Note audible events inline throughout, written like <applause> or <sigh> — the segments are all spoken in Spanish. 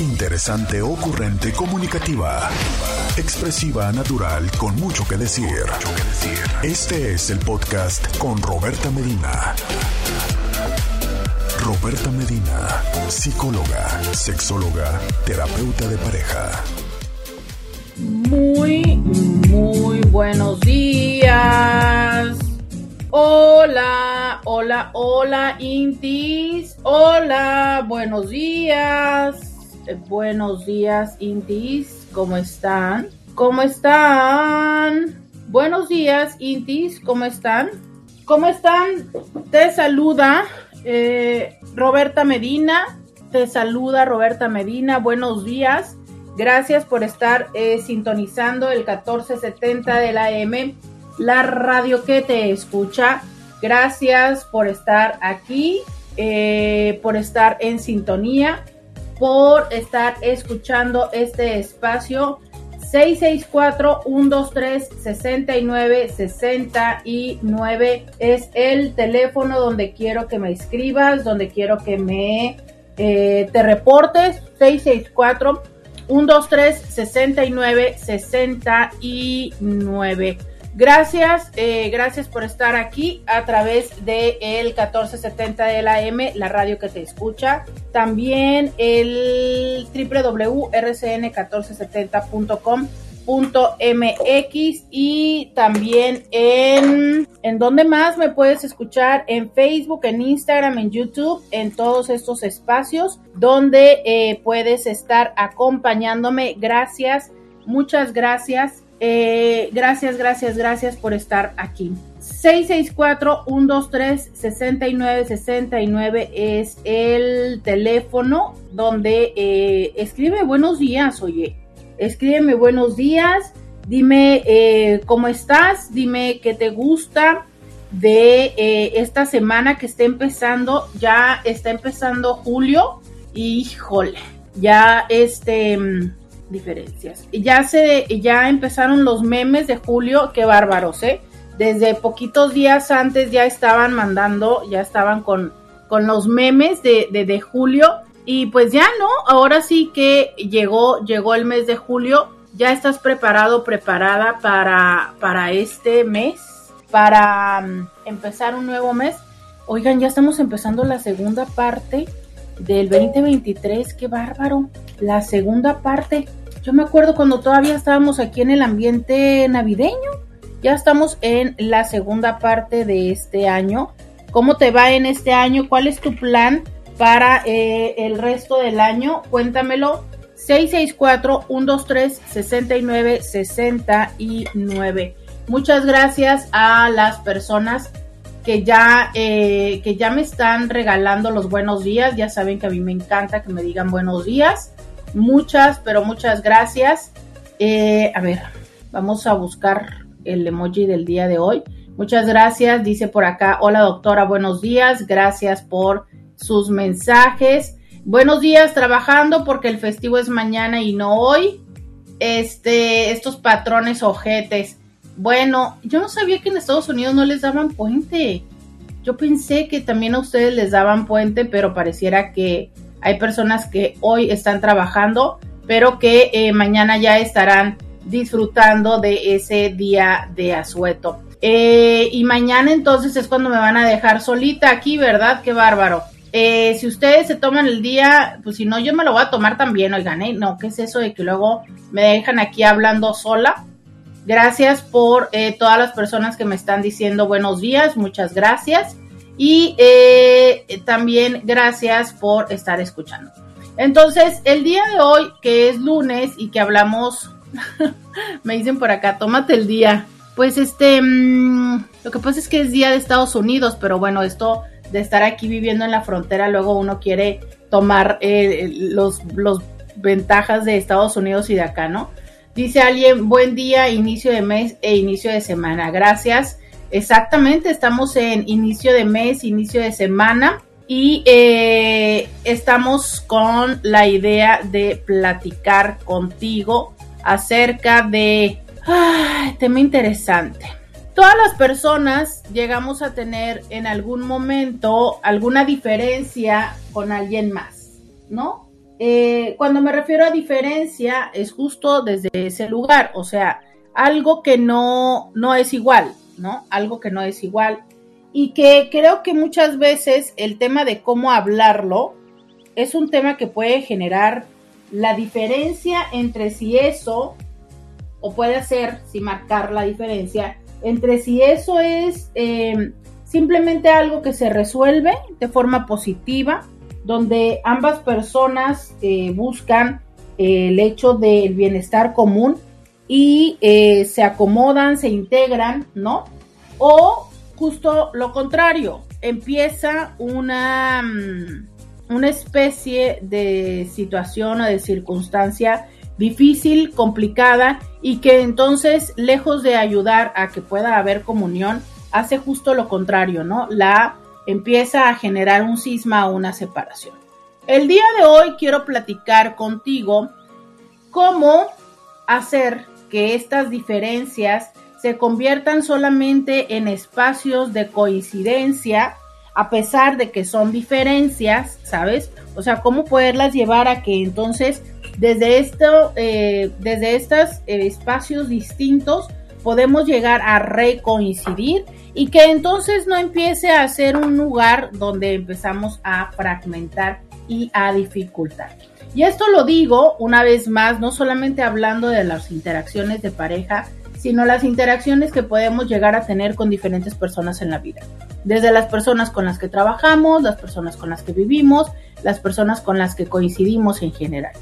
Interesante, ocurrente, comunicativa. Expresiva, natural, con mucho que decir. Este es el podcast con Roberta Medina. Roberta Medina, psicóloga, sexóloga, terapeuta de pareja. Muy, muy buenos días. Hola, hola, hola, Intis. Hola, buenos días. Eh, Buenos días, Intis. ¿Cómo están? ¿Cómo están? Buenos días, Intis. ¿Cómo están? ¿Cómo están? Te saluda eh, Roberta Medina. Te saluda Roberta Medina. Buenos días. Gracias por estar eh, sintonizando el 1470 de la M, la radio que te escucha. Gracias por estar aquí, por estar en sintonía, por estar escuchando este espacio. 664-123-6969 es el teléfono donde quiero que me escribas, donde quiero que me eh, te reportes. 664 123 69 69. Gracias, eh, gracias por estar aquí a través de el 1470 de la M, la radio que te escucha. También el www.rcn1470.com.mx y también en en donde más me puedes escuchar en Facebook, en Instagram, en YouTube, en todos estos espacios donde eh, puedes estar acompañándome. Gracias, muchas gracias. Eh, gracias, gracias, gracias por estar aquí. 664-123-6969 es el teléfono donde eh, escribe buenos días, oye. Escríbeme buenos días, dime eh, cómo estás, dime qué te gusta de esta semana que está empezando. Ya está empezando julio. Híjole, ya este diferencias. Ya se, ya empezaron los memes de julio, qué bárbaros, ¿eh? Desde poquitos días antes ya estaban mandando, ya estaban con, con los memes de, de, de julio. Y pues ya no, ahora sí que llegó, llegó el mes de julio. ¿Ya estás preparado, preparada para, para este mes? Para um, empezar un nuevo mes. Oigan, ya estamos empezando la segunda parte del 2023. Qué bárbaro. La segunda parte. Yo me acuerdo cuando todavía estábamos aquí en el ambiente navideño. Ya estamos en la segunda parte de este año. ¿Cómo te va en este año? ¿Cuál es tu plan para eh, el resto del año? Cuéntamelo. 664-123-6969. Muchas gracias a las personas que ya, eh, que ya me están regalando los buenos días. Ya saben que a mí me encanta que me digan buenos días. Muchas, pero muchas gracias. Eh, a ver, vamos a buscar el emoji del día de hoy. Muchas gracias, dice por acá, hola doctora, buenos días, gracias por sus mensajes. Buenos días, trabajando porque el festivo es mañana y no hoy. Este, estos patrones ojetes. Bueno, yo no sabía que en Estados Unidos no les daban puente. Yo pensé que también a ustedes les daban puente, pero pareciera que hay personas que hoy están trabajando, pero que eh, mañana ya estarán disfrutando de ese día de asueto. Eh, y mañana entonces es cuando me van a dejar solita aquí, ¿verdad? Qué bárbaro. Eh, si ustedes se toman el día, pues si no, yo me lo voy a tomar también, oigan, ¿eh? No, ¿qué es eso de que luego me dejan aquí hablando sola? Gracias por eh, todas las personas que me están diciendo buenos días, muchas gracias. Y eh, también gracias por estar escuchando. Entonces, el día de hoy, que es lunes y que hablamos, <laughs> me dicen por acá, tómate el día. Pues este, mmm, lo que pasa es que es día de Estados Unidos, pero bueno, esto de estar aquí viviendo en la frontera, luego uno quiere tomar eh, los, los ventajas de Estados Unidos y de acá, ¿no? Dice alguien, buen día, inicio de mes e inicio de semana. Gracias. Exactamente, estamos en inicio de mes, inicio de semana y eh, estamos con la idea de platicar contigo acerca de ay, tema interesante. Todas las personas llegamos a tener en algún momento alguna diferencia con alguien más, ¿no? Eh, cuando me refiero a diferencia, es justo desde ese lugar, o sea, algo que no, no es igual, ¿no? Algo que no es igual. Y que creo que muchas veces el tema de cómo hablarlo es un tema que puede generar la diferencia entre si eso, o puede ser, si marcar la diferencia, entre si eso es eh, simplemente algo que se resuelve de forma positiva, donde ambas personas eh, buscan eh, el hecho del bienestar común y eh, se acomodan, se integran, ¿no? O justo lo contrario, empieza una, mm, una especie de situación o de circunstancia difícil, complicada y que entonces, lejos de ayudar a que pueda haber comunión, hace justo lo contrario, ¿no? La empieza a generar un cisma o una separación. El día de hoy quiero platicar contigo cómo hacer que estas diferencias se conviertan solamente en espacios de coincidencia, a pesar de que son diferencias, ¿sabes? O sea, cómo poderlas llevar a que entonces desde esto, eh, desde estos eh, espacios distintos, podemos llegar a recoincidir y que entonces no empiece a ser un lugar donde empezamos a fragmentar y a dificultar. Y esto lo digo una vez más, no solamente hablando de las interacciones de pareja, sino las interacciones que podemos llegar a tener con diferentes personas en la vida. Desde las personas con las que trabajamos, las personas con las que vivimos, las personas con las que coincidimos en general.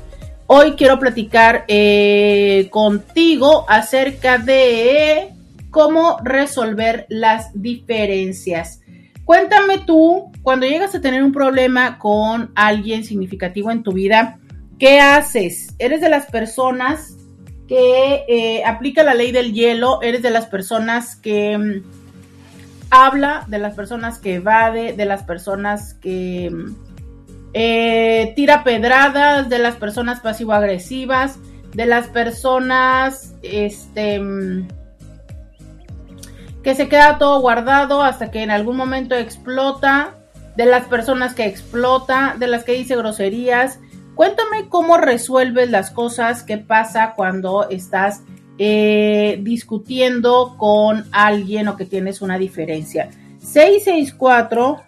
Hoy quiero platicar eh, contigo acerca de cómo resolver las diferencias. Cuéntame tú, cuando llegas a tener un problema con alguien significativo en tu vida, ¿qué haces? ¿Eres de las personas que eh, aplica la ley del hielo? ¿Eres de las personas que mm, habla? ¿De las personas que evade? ¿De las personas que mm, eh, tira pedradas? ¿De las personas pasivo-agresivas? ¿De las personas, este mm, que se queda todo guardado hasta que en algún momento explota, de las personas que explota, de las que dice groserías. Cuéntame cómo resuelves las cosas, qué pasa cuando estás eh, discutiendo con alguien o que tienes una diferencia. 664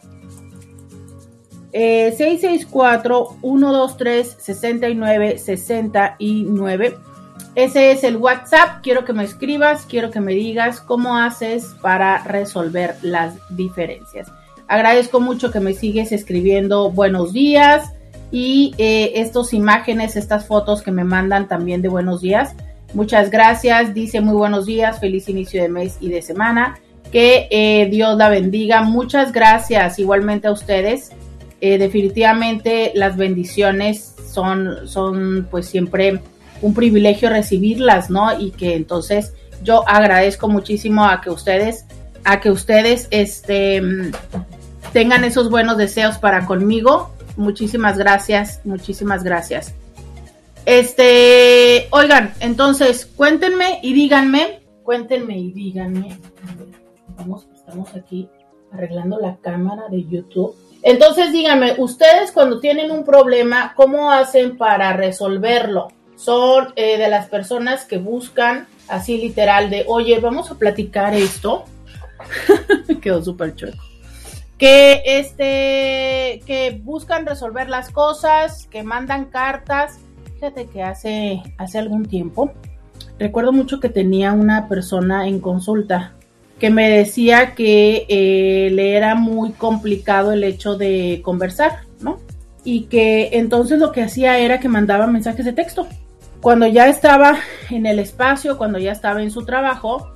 eh, 664 123 69 69 ese es el WhatsApp. Quiero que me escribas, quiero que me digas cómo haces para resolver las diferencias. Agradezco mucho que me sigues escribiendo buenos días y eh, estas imágenes, estas fotos que me mandan también de buenos días. Muchas gracias. Dice muy buenos días, feliz inicio de mes y de semana. Que eh, Dios la bendiga. Muchas gracias igualmente a ustedes. Eh, definitivamente las bendiciones son, son pues siempre un privilegio recibirlas, ¿no? Y que entonces yo agradezco muchísimo a que ustedes, a que ustedes, este, tengan esos buenos deseos para conmigo. Muchísimas gracias, muchísimas gracias. Este, oigan, entonces cuéntenme y díganme, cuéntenme y díganme. Vamos, estamos aquí arreglando la cámara de YouTube. Entonces díganme, ustedes cuando tienen un problema, ¿cómo hacen para resolverlo? son eh, de las personas que buscan así literal de, oye, vamos a platicar esto. <laughs> Quedó súper chueco. Que, este, que buscan resolver las cosas, que mandan cartas. Fíjate que hace, hace algún tiempo, recuerdo mucho que tenía una persona en consulta que me decía que eh, le era muy complicado el hecho de conversar, ¿no? Y que entonces lo que hacía era que mandaba mensajes de texto cuando ya estaba en el espacio, cuando ya estaba en su trabajo,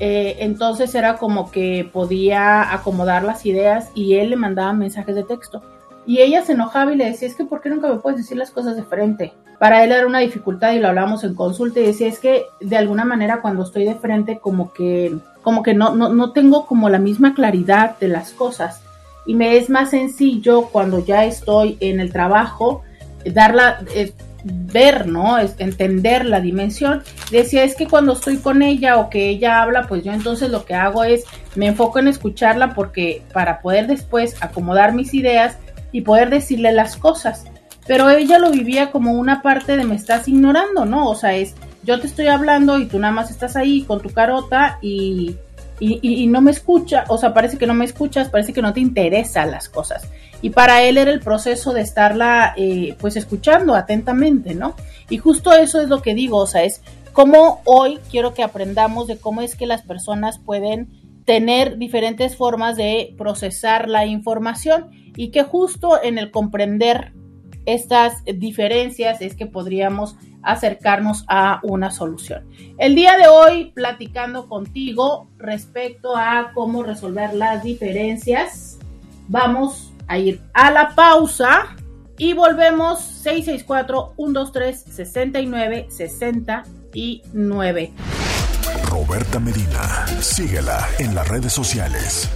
eh, entonces era como que podía acomodar las ideas y él le mandaba mensajes de texto. Y ella se enojaba y le decía, es que ¿por qué nunca me puedes decir las cosas de frente? Para él era una dificultad y lo hablamos en consulta y decía, es que de alguna manera cuando estoy de frente como que, como que no, no, no tengo como la misma claridad de las cosas. Y me es más sencillo cuando ya estoy en el trabajo, darla, eh, ver, ¿no? Es entender la dimensión. Decía, es que cuando estoy con ella o que ella habla, pues yo entonces lo que hago es me enfoco en escucharla porque para poder después acomodar mis ideas y poder decirle las cosas. pero ella lo vivía como una parte de me estás ignorando, ¿no? O sea, es yo te estoy hablando y tú nada más estás ahí con tu carota y, y, no me escucha, o sea, parece que no me escuchas, parece que no te interesan las cosas. Y para él era el proceso de estarla eh, pues escuchando atentamente, ¿no? Y justo eso es lo que digo, o sea, es como hoy quiero que aprendamos de cómo es que las personas pueden tener diferentes formas de procesar la información y que justo en el comprender estas diferencias es que podríamos acercarnos a una solución. El día de hoy platicando contigo respecto a cómo resolver las diferencias, vamos a ir a la pausa y volvemos 664 123 69 69. Roberta Medina, síguela en las redes sociales.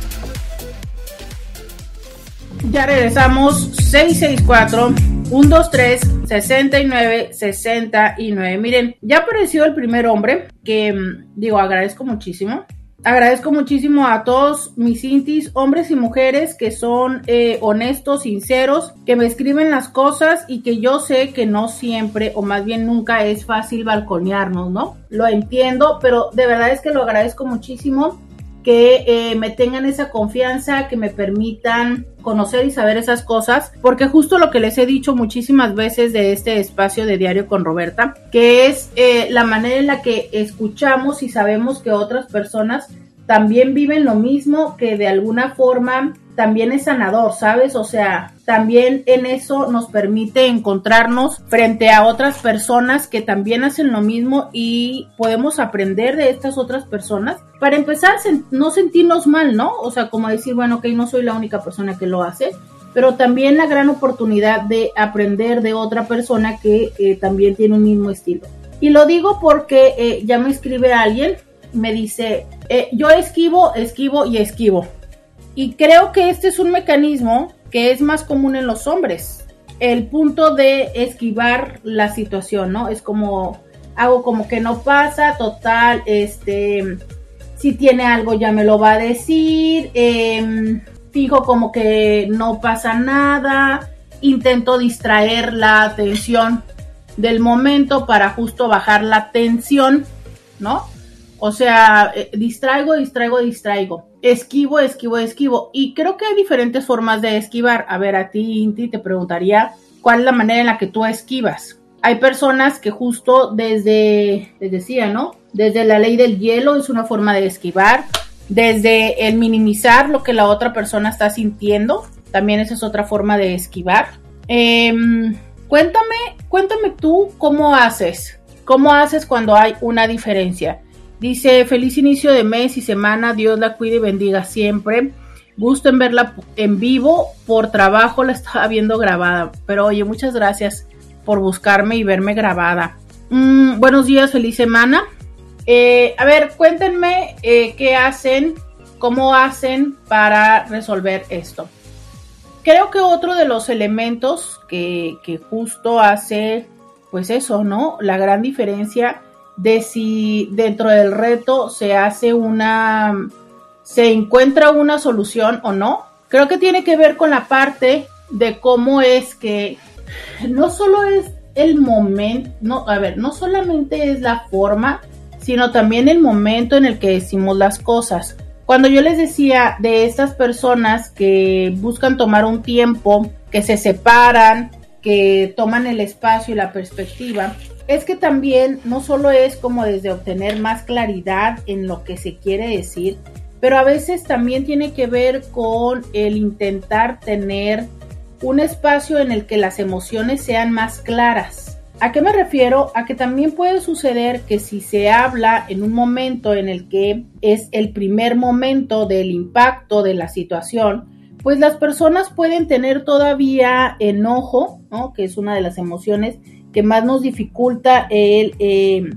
Ya regresamos 664 123 69 69. Miren, ya apareció el primer hombre que mm, digo, agradezco muchísimo. Agradezco muchísimo a todos mis intis, hombres y mujeres que son eh, honestos, sinceros, que me escriben las cosas y que yo sé que no siempre o más bien nunca es fácil balconearnos, ¿no? Lo entiendo, pero de verdad es que lo agradezco muchísimo que eh, me tengan esa confianza, que me permitan conocer y saber esas cosas, porque justo lo que les he dicho muchísimas veces de este espacio de diario con Roberta, que es eh, la manera en la que escuchamos y sabemos que otras personas también viven lo mismo, que de alguna forma también es sanador, ¿sabes? O sea, también en eso nos permite encontrarnos frente a otras personas que también hacen lo mismo y podemos aprender de estas otras personas. Para empezar, no sentirnos mal, ¿no? O sea, como decir, bueno, que no soy la única persona que lo hace, pero también la gran oportunidad de aprender de otra persona que eh, también tiene un mismo estilo. Y lo digo porque eh, ya me escribe alguien, me dice, eh, yo esquivo, esquivo y esquivo. Y creo que este es un mecanismo que es más común en los hombres. El punto de esquivar la situación, ¿no? Es como hago como que no pasa, total, este, si tiene algo ya me lo va a decir, em, fijo como que no pasa nada, intento distraer la atención del momento para justo bajar la tensión, ¿no? O sea, eh, distraigo, distraigo, distraigo. Esquivo, esquivo, esquivo. Y creo que hay diferentes formas de esquivar. A ver, a ti, Inti, te preguntaría cuál es la manera en la que tú esquivas. Hay personas que justo desde, les decía, ¿no? Desde la ley del hielo es una forma de esquivar. Desde el minimizar lo que la otra persona está sintiendo, también esa es otra forma de esquivar. Em, cuéntame, cuéntame tú cómo haces. ¿Cómo haces cuando hay una diferencia? Dice, feliz inicio de mes y semana, Dios la cuide y bendiga siempre. Gusto en verla en vivo, por trabajo la estaba viendo grabada, pero oye, muchas gracias por buscarme y verme grabada. Mm, buenos días, feliz semana. Eh, a ver, cuéntenme eh, qué hacen, cómo hacen para resolver esto. Creo que otro de los elementos que, que justo hace, pues eso, ¿no? La gran diferencia de si dentro del reto se hace una, se encuentra una solución o no. Creo que tiene que ver con la parte de cómo es que no solo es el momento, no, a ver, no solamente es la forma, sino también el momento en el que decimos las cosas. Cuando yo les decía de estas personas que buscan tomar un tiempo, que se separan, que toman el espacio y la perspectiva, es que también no solo es como desde obtener más claridad en lo que se quiere decir, pero a veces también tiene que ver con el intentar tener un espacio en el que las emociones sean más claras. ¿A qué me refiero? A que también puede suceder que si se habla en un momento en el que es el primer momento del impacto de la situación, pues las personas pueden tener todavía enojo, ¿no? que es una de las emociones que más nos dificulta el, eh,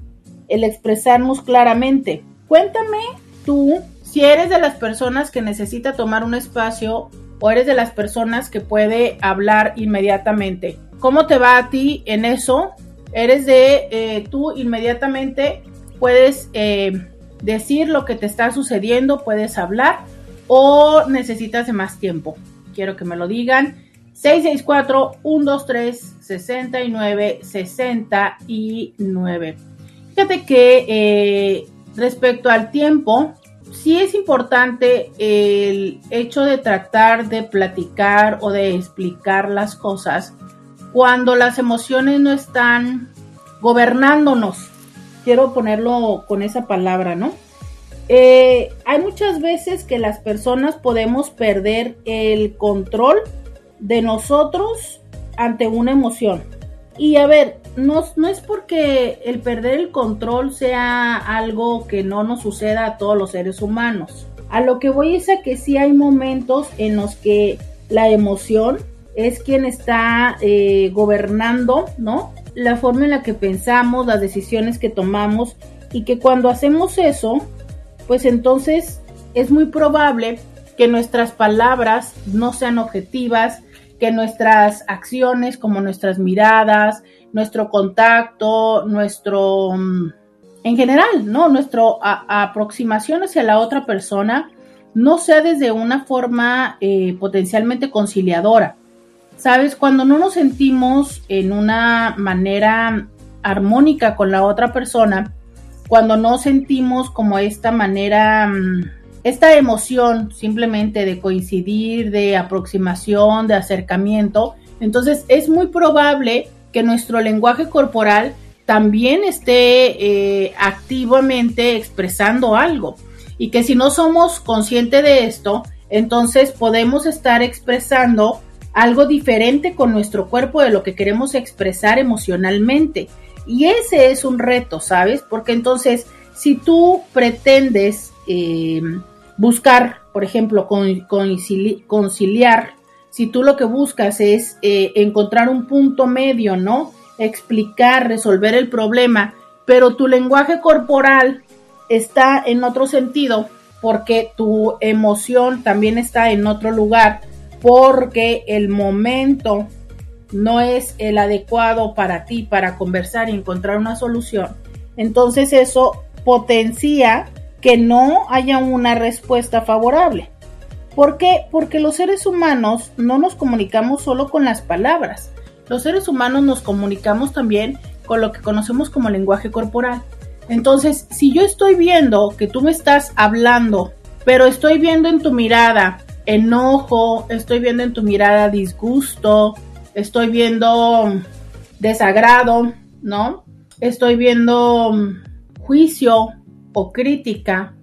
el expresarnos claramente. Cuéntame tú si eres de las personas que necesita tomar un espacio o eres de las personas que puede hablar inmediatamente. ¿Cómo te va a ti en eso? ¿Eres de eh, tú inmediatamente puedes eh, decir lo que te está sucediendo, puedes hablar o necesitas de más tiempo? Quiero que me lo digan 664-123-6969. Fíjate que eh, respecto al tiempo, sí es importante el hecho de tratar de platicar o de explicar las cosas cuando las emociones no están gobernándonos. Quiero ponerlo con esa palabra, ¿no? Eh, hay muchas veces que las personas podemos perder el control de nosotros ante una emoción. Y a ver, no, no, es porque el perder el control sea algo que no nos suceda a todos los seres humanos. A lo que voy es a que sí hay momentos en los que la emoción es quien está eh, gobernando, ¿no? La forma en la que pensamos, las decisiones que tomamos y que cuando hacemos eso, pues entonces es muy probable que nuestras palabras no sean objetivas, que nuestras acciones como nuestras miradas, nuestro contacto, nuestro, mm, en general, ¿no? Nuestra aproximación hacia la otra persona no sea desde una forma eh, potencialmente conciliadora. Sabes, cuando no nos sentimos en una manera armónica con la otra persona, cuando no sentimos como esta manera, mm, esta emoción simplemente de coincidir, de aproximación, de acercamiento, entonces es muy probable que nuestro lenguaje corporal también esté eh, activamente expresando algo y que si no somos conscientes de esto, entonces podemos estar expresando algo diferente con nuestro cuerpo de lo que queremos expresar emocionalmente. Y ese es un reto, ¿sabes? Porque entonces, si tú pretendes eh, buscar, por ejemplo, conciliar si tú lo que buscas es eh, encontrar un punto medio, ¿no? Explicar, resolver el problema, pero tu lenguaje corporal está en otro sentido porque tu emoción también está en otro lugar, porque el momento no es el adecuado para ti para conversar y encontrar una solución. Entonces eso potencia que no haya una respuesta favorable. ¿Por qué? Porque los seres humanos no nos comunicamos solo con las palabras. Los seres humanos nos comunicamos también con lo que conocemos como lenguaje corporal. Entonces, si yo estoy viendo que tú me estás hablando, pero estoy viendo en tu mirada enojo, estoy viendo en tu mirada disgusto, estoy viendo desagrado, ¿no? Estoy viendo mm, juicio o crítica,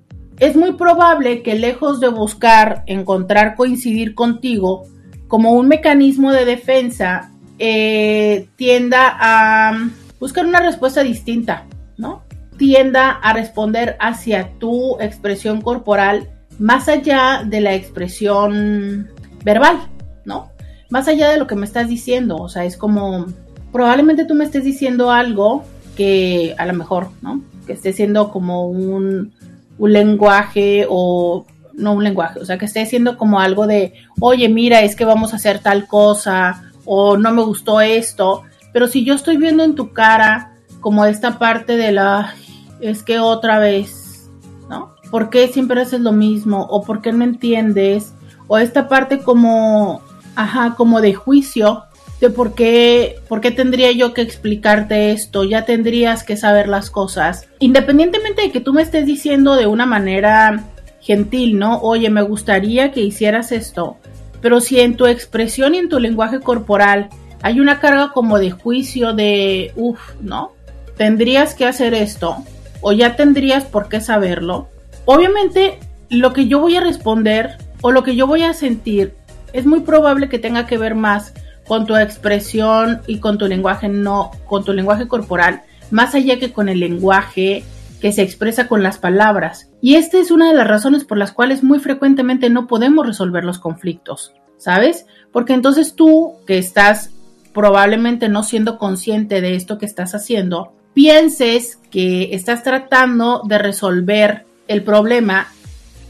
es muy probable que lejos de buscar encontrar coincidir contigo como un mecanismo de defensa, eh, tienda a buscar una respuesta distinta, ¿no? Tienda a responder hacia tu expresión corporal más allá de la expresión verbal, ¿no? Más allá de lo que me estás diciendo, o sea, es como, probablemente tú me estés diciendo algo que a lo mejor, ¿no? Que esté siendo como un, lenguaje o no un lenguaje, o sea, que esté siendo como algo de, oye, mira, es que vamos a hacer tal cosa o no me gustó esto, pero si yo estoy viendo en tu cara como esta parte de la, es que otra vez, ¿no? ¿Por qué siempre haces lo mismo? ¿O por qué no entiendes? O esta parte como, ajá, como de juicio, de por qué, por qué tendría yo que explicarte esto, ya tendrías que saber las cosas. Independientemente de que tú me estés diciendo de una manera gentil, ¿no? Oye, me gustaría que hicieras esto. Pero si en tu expresión y en tu lenguaje corporal hay una carga como de juicio, de, uff, ¿no? Tendrías que hacer esto, o ya tendrías por qué saberlo. Obviamente, lo que yo voy a responder o lo que yo voy a sentir es muy probable que tenga que ver más con tu expresión y con tu lenguaje no, con tu lenguaje corporal, más allá que con el lenguaje que se expresa con las palabras. Y esta es una de las razones por las cuales muy frecuentemente no podemos resolver los conflictos, ¿sabes? Porque entonces tú, que estás probablemente no siendo consciente de esto que estás haciendo, pienses que estás tratando de resolver el problema,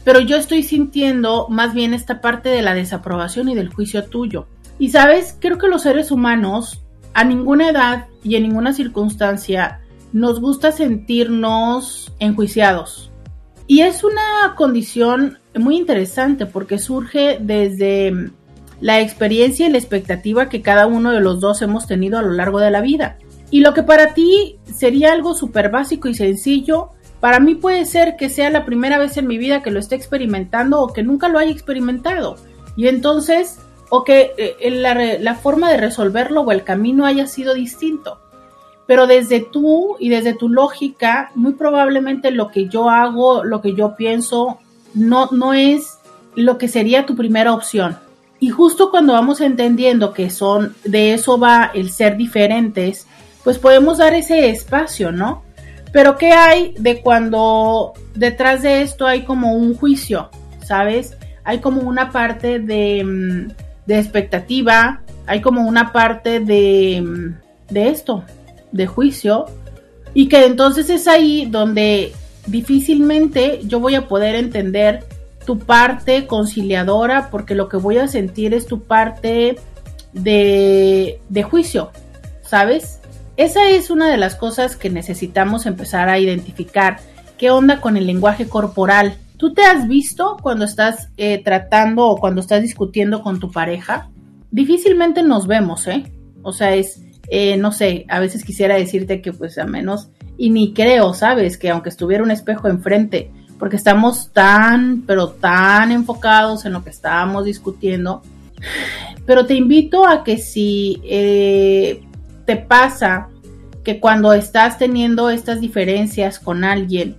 pero yo estoy sintiendo más bien esta parte de la desaprobación y del juicio tuyo. Y sabes, creo que los seres humanos a ninguna edad y en ninguna circunstancia nos gusta sentirnos enjuiciados. Y es una condición muy interesante porque surge desde la experiencia y la expectativa que cada uno de los dos hemos tenido a lo largo de la vida. Y lo que para ti sería algo súper básico y sencillo, para mí puede ser que sea la primera vez en mi vida que lo esté experimentando o que nunca lo haya experimentado. Y entonces, o que eh, la, la forma de resolverlo o el camino haya sido distinto. Pero desde tú y desde tu lógica, muy probablemente lo que yo hago, lo que yo pienso, no, no es lo que sería tu primera opción. Y justo cuando vamos entendiendo que son, de eso va el ser diferentes, pues podemos dar ese espacio, ¿no? Pero ¿qué hay de cuando detrás de esto hay como un juicio, ¿sabes? Hay como una parte de, mm, de expectativa, hay como una parte de, mm, de esto, de juicio, y que entonces es ahí donde difícilmente yo voy a poder entender tu parte conciliadora porque lo que voy a sentir es tu parte de, de juicio, ¿sabes? Esa es una de las cosas que necesitamos empezar a identificar. ¿Qué onda con el lenguaje corporal? ¿Tú te has visto cuando estás eh, tratando o cuando estás discutiendo con tu pareja? Difícilmente nos vemos, ¿eh? O sea, es, eh, no sé, a veces quisiera decirte que pues a menos, y ni creo, ¿sabes? Que aunque estuviera un espejo enfrente, porque estamos tan, pero tan enfocados en lo que estábamos discutiendo. Pero te invito a que si eh, te pasa que cuando estás teniendo estas diferencias con alguien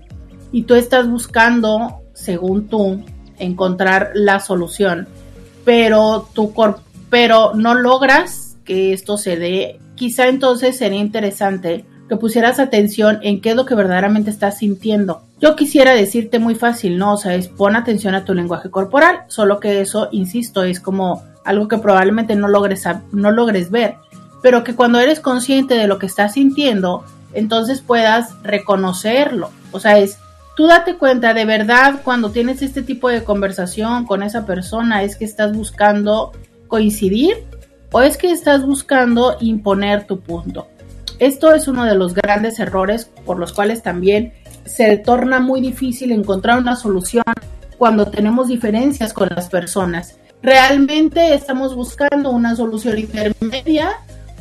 y tú estás buscando, según tú, encontrar la solución, pero tu pero no logras que esto se dé, quizá entonces sería interesante que pusieras atención en qué es lo que verdaderamente estás sintiendo. Yo quisiera decirte muy fácil, ¿no? O sea, es pon atención a tu lenguaje corporal, solo que eso, insisto, es como algo que probablemente no logres, no logres ver, pero que cuando eres consciente de lo que estás sintiendo, entonces puedas reconocerlo. O sea, es, tú date cuenta de verdad cuando tienes este tipo de conversación con esa persona, es que estás buscando coincidir o es que estás buscando imponer tu punto. Esto es uno de los grandes errores por los cuales también se torna muy difícil encontrar una solución cuando tenemos diferencias con las personas. Realmente estamos buscando una solución intermedia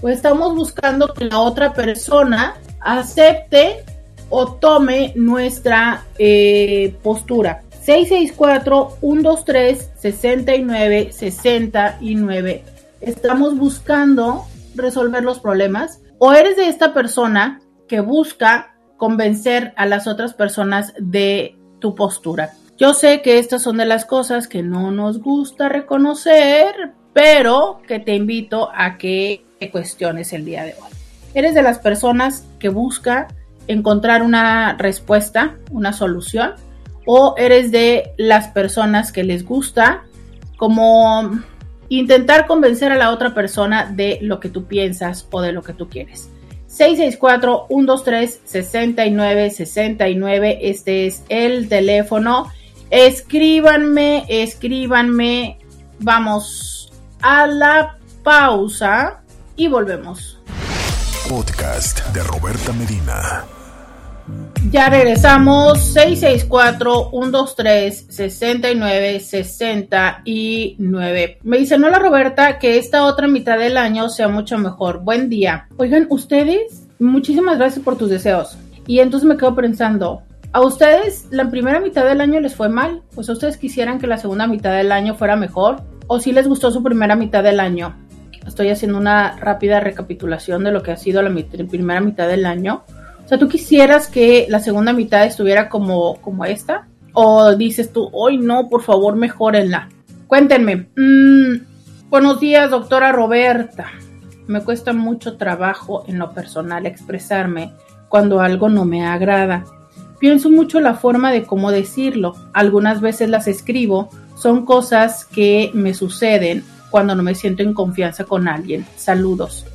o estamos buscando que la otra persona acepte o tome nuestra eh, postura. 664-123-69-69. Estamos buscando resolver los problemas o eres de esta persona que busca convencer a las otras personas de tu postura. Yo sé que estas son de las cosas que no nos gusta reconocer, pero que te invito a que cuestiones el día de hoy. Eres de las personas que busca encontrar una respuesta, una solución, o eres de las personas que les gusta como intentar convencer a la otra persona de lo que tú piensas o de lo que tú quieres. 664-123-6969, este es el teléfono. Escríbanme, escríbanme. Vamos a la pausa y volvemos. Podcast de Roberta Medina. Ya regresamos 664-123-69-69. Me dice no la Roberta que esta otra mitad del año sea mucho mejor. Buen día. Oigan, ustedes, muchísimas gracias por tus deseos. Y entonces me quedo pensando, ¿a ustedes la primera mitad del año les fue mal? Pues a ustedes quisieran que la segunda mitad del año fuera mejor. ¿O si les gustó su primera mitad del año? Estoy haciendo una rápida recapitulación de lo que ha sido la primera mitad del año sea, ¿tú quisieras que la segunda mitad estuviera como, como esta? ¿O dices tú, hoy no, por favor, mejórenla? Cuéntenme. Mm, buenos días, doctora Roberta. Me cuesta mucho trabajo en lo personal expresarme cuando algo no me agrada. Pienso mucho la forma de cómo decirlo. Algunas veces las escribo. Son cosas que me suceden cuando no me siento en confianza con alguien. Saludos.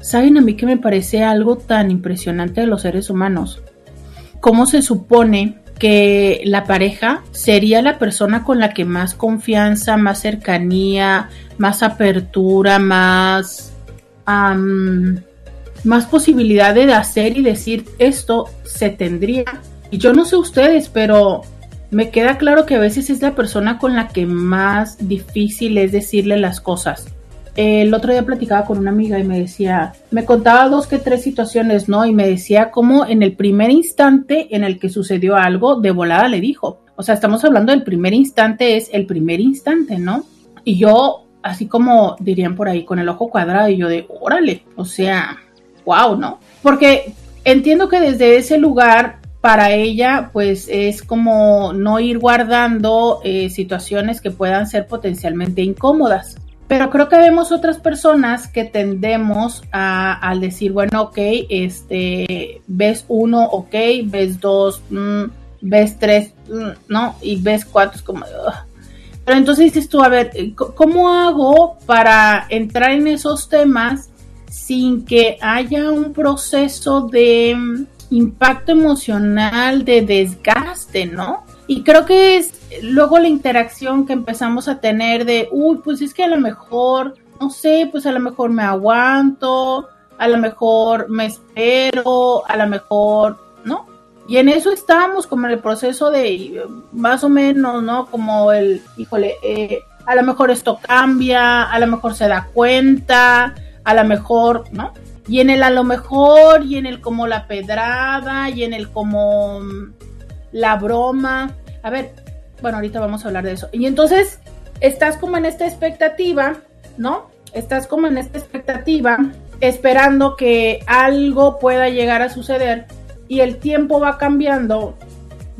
¿Saben a mí que me parece algo tan impresionante de los seres humanos? ¿Cómo se supone que la pareja sería la persona con la que más confianza, más cercanía, más apertura, más, más posibilidad de hacer y decir esto se tendría? Y yo no sé ustedes, pero me queda claro que a veces es la persona con la que más difícil es decirle las cosas. El otro día platicaba con una amiga y me decía, me contaba dos que tres situaciones, ¿no? Y me decía cómo en el primer instante en el que sucedió algo, de volada le dijo. O sea, estamos hablando del primer instante, es el primer instante, ¿no? Y yo, así como dirían por ahí, con el ojo cuadrado, y yo de, órale, o sea, wow, ¿no? Porque entiendo que desde ese lugar para ella, pues es como no ir guardando eh, situaciones que puedan ser potencialmente incómodas. Pero creo que vemos otras personas que tendemos a, al decir, bueno, ok, este, ves uno, ok, ves dos, mm, ves tres, mm, no, y ves cuatro, es como, pero entonces dices tú, a ver, ¿cómo hago para entrar en esos temas sin que haya un proceso de mm, impacto emocional, de desgaste, ¿no? Y creo que es luego la interacción que empezamos a tener de, uy, pues es que a lo mejor, no sé, pues a lo mejor me aguanto, a lo mejor me espero, a lo mejor, ¿no? Y en eso estamos como en el proceso de más o menos, ¿no? Como el, híjole, eh, a lo mejor esto cambia, a lo mejor se da cuenta, a lo mejor, ¿no? Y en el a lo mejor, y en el como la pedrada, y en el como la broma. A ver, bueno, ahorita vamos a hablar de eso. Y entonces estás como en esta expectativa, ¿no? Estás como en esta expectativa, esperando que algo pueda llegar a suceder y el tiempo va cambiando,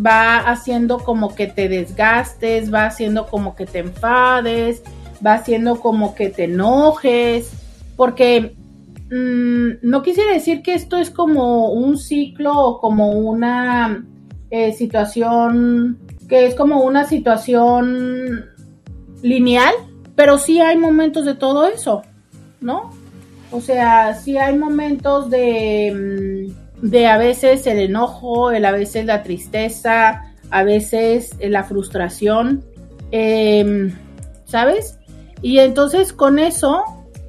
va haciendo como que te desgastes, va haciendo como que te enfades, va haciendo como que te enojes, porque mm, no quisiera decir que esto es como un ciclo o como una eh, situación que es como una situación lineal, pero sí hay momentos de todo eso, ¿no? O sea, sí hay momentos de, mm, de a veces el enojo, el a veces la tristeza, a veces la frustración, em, ¿sabes? Y entonces con eso,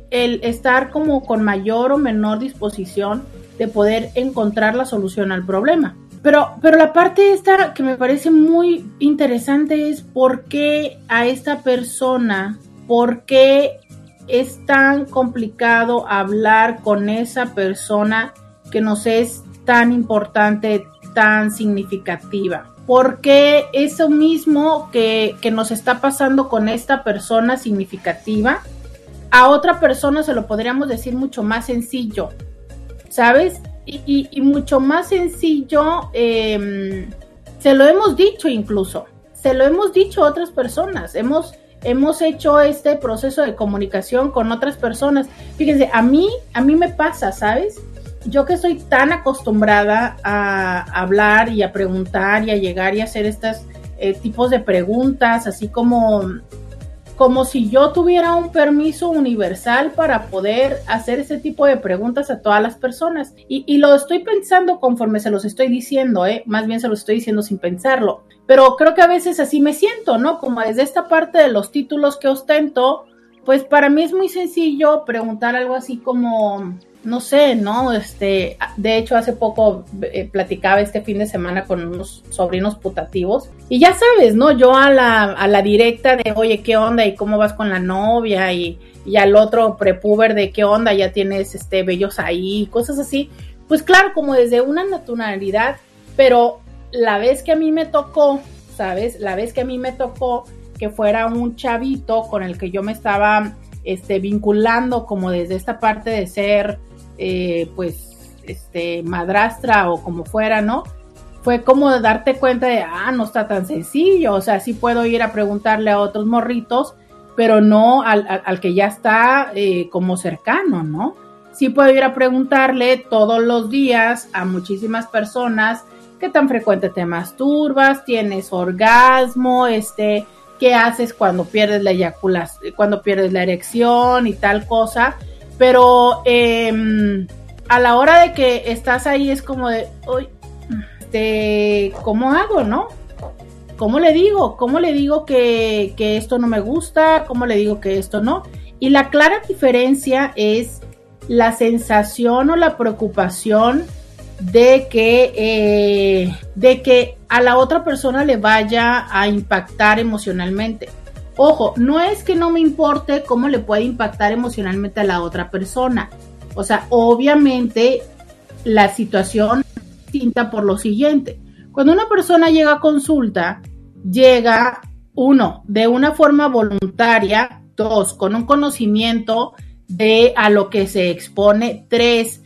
el estar como con mayor o menor disposición de poder encontrar la solución al problema. Pero, pero la parte esta que me parece muy interesante es por qué a esta persona, por qué es tan complicado hablar con esa persona que nos es tan importante, tan significativa. ¿Por qué eso mismo que, que nos está pasando con esta persona significativa, a otra persona se lo podríamos decir mucho más sencillo, ¿sabes? y, mucho más sencillo, em, se lo hemos dicho incluso, se lo hemos dicho a otras personas, hemos, hemos hecho este proceso de comunicación con otras personas. Fíjense, a mí, a mí me pasa, ¿sabes? Yo que estoy tan acostumbrada a hablar y a preguntar y a llegar y hacer estos eh, tipos de preguntas, así como como si yo tuviera un permiso universal para poder hacer ese tipo de preguntas a todas las personas. Y, lo estoy pensando conforme se los estoy diciendo, ¿eh? más bien se los estoy diciendo sin pensarlo. Pero creo que a veces así me siento, ¿no? Como desde esta parte de los títulos que ostento, pues para mí es muy sencillo preguntar algo así como, no sé, ¿no? Este, de hecho, hace poco eh, platicaba este fin de semana con unos sobrinos putativos. Y ya sabes, ¿no? Yo a la, a la directa de, oye, ¿qué onda? ¿Y cómo vas con la novia? Y, y al otro prepuber de, ¿qué onda? Ya tienes este bellos ahí, cosas así. Pues claro, como desde una naturalidad, pero la vez que a mí me tocó, ¿sabes? La vez que a mí me tocó que fuera un chavito con el que yo me estaba este, vinculando como desde esta parte de ser eh, pues, este, madrastra o como fuera, ¿no? Fue como darte cuenta de, ah, no está tan sencillo, o sea, sí puedo ir a preguntarle a otros morritos, pero no al, que ya está eh, como cercano, ¿no? Sí puedo ir a preguntarle todos los días a muchísimas personas qué tan frecuente te masturbas, tienes orgasmo, este, qué haces cuando pierdes la eyaculación, cuando pierdes la erección y tal cosa pero em, a la hora de que estás ahí es como de, uy, este, ¿cómo hago, no? ¿Cómo le digo? ¿Cómo le digo que, que esto no me gusta? ¿Cómo le digo que esto no? Y la clara diferencia es la sensación o la preocupación de que, eh, de que a la otra persona le vaya a impactar emocionalmente. Ojo, no es que no me importe cómo le puede impactar emocionalmente a la otra persona. O sea, obviamente la situación es distinta por lo siguiente. Cuando una persona llega a consulta, llega, uno, de una forma voluntaria, dos, con un conocimiento de a lo que se expone, tres,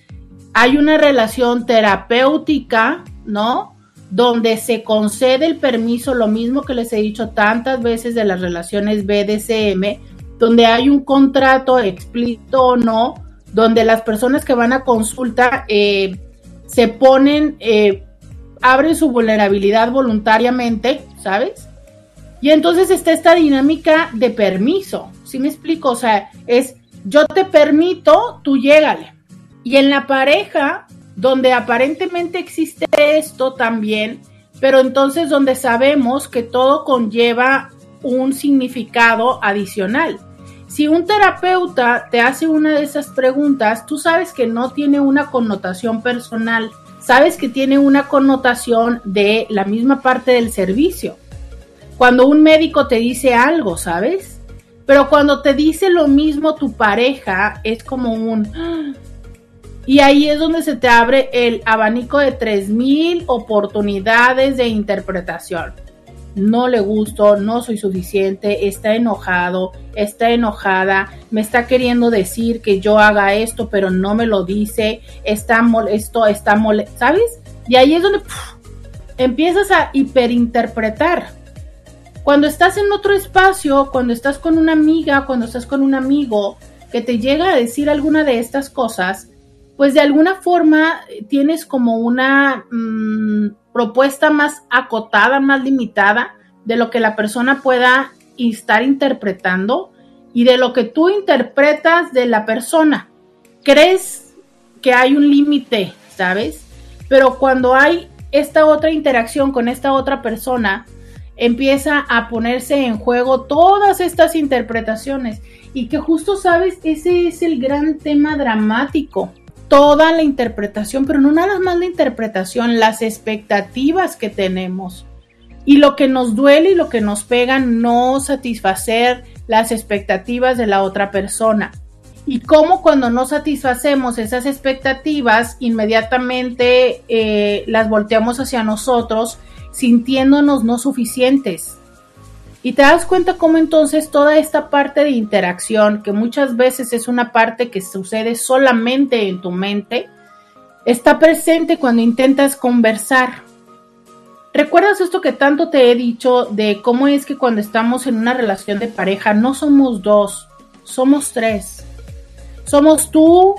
hay una relación terapéutica, ¿no? Donde se concede el permiso, lo mismo que les he dicho tantas veces de las relaciones BDSM, donde hay un contrato explícito o no, donde las personas que van a consulta eh, se ponen, eh, abren su vulnerabilidad voluntariamente, ¿sabes? Y entonces está esta dinámica de permiso, ¿sí me explico? O sea, es yo te permito, tú llégale. Y en la pareja, donde aparentemente existe esto también, pero entonces donde sabemos que todo conlleva un significado adicional. Si un terapeuta te hace una de esas preguntas, tú sabes que no tiene una connotación personal, sabes que tiene una connotación de la misma parte del servicio. Cuando un médico te dice algo, ¿sabes? Pero cuando te dice lo mismo tu pareja, es como un, y ahí es donde se te abre el abanico de 3.000 oportunidades de interpretación. No le gusto, no soy suficiente, está enojado, está enojada, me está queriendo decir que yo haga esto, pero no me lo dice, está molesto, está molesto, ¿sabes? Y ahí es donde empiezas a hiperinterpretar. Cuando estás en otro espacio, cuando estás con una amiga, cuando estás con un amigo que te llega a decir alguna de estas cosas, pues de alguna forma tienes como una mm, propuesta más acotada, más limitada de lo que la persona pueda estar interpretando y de lo que tú interpretas de la persona. Crees que hay un límite, ¿sabes? Pero cuando hay esta otra interacción con esta otra persona, empieza a ponerse en juego todas estas interpretaciones y que justo sabes, ese es el gran tema dramático toda la interpretación, pero no nada más la interpretación, las expectativas que tenemos. Y lo que nos duele y lo que nos pega no satisfacer las expectativas de la otra persona. Y cómo cuando no satisfacemos esas expectativas, inmediatamente eh, las volteamos hacia nosotros sintiéndonos no suficientes y te das cuenta cómo entonces toda esta parte de interacción, que muchas veces es una parte que sucede solamente en tu mente, está presente cuando intentas conversar. ¿Recuerdas esto que tanto te he dicho de cómo es que cuando estamos en una relación de pareja no somos dos, somos tres? Somos tú,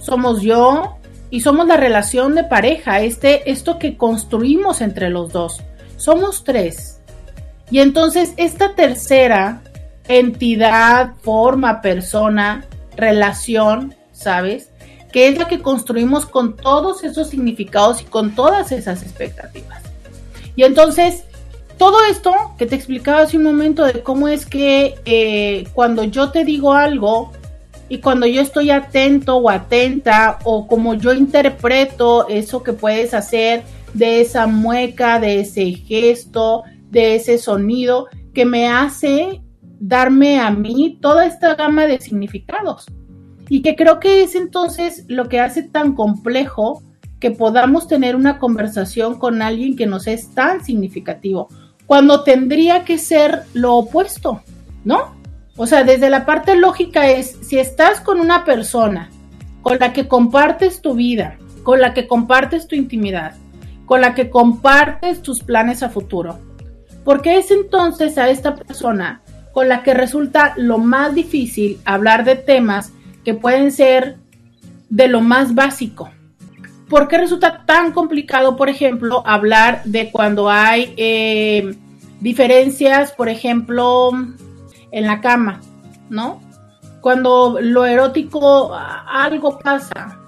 somos yo y somos la relación de pareja, este, esto que construimos entre los dos. Somos tres. Y entonces esta tercera entidad, forma, persona, relación, ¿sabes? Que es la que construimos con todos esos significados y con todas esas expectativas. Y entonces, todo esto que te explicaba hace un momento de cómo es que eh, cuando yo te digo algo y cuando yo estoy atento o atenta o como yo interpreto eso que puedes hacer de esa mueca, de ese gesto, de ese sonido que me hace darme a mí toda esta gama de significados. Y que creo que es entonces lo que hace tan complejo que podamos tener una conversación con alguien que nos es tan significativo, cuando tendría que ser lo opuesto, ¿no? O sea, desde la parte lógica es, si estás con una persona con la que compartes tu vida, con la que compartes tu intimidad, con la que compartes tus planes a futuro, porque es entonces a esta persona con la que resulta lo más difícil hablar de temas que pueden ser de lo más básico. ¿Por qué resulta tan complicado, por ejemplo, hablar de cuando hay eh, diferencias, por ejemplo, en la cama, ¿no? Cuando lo erótico algo pasa.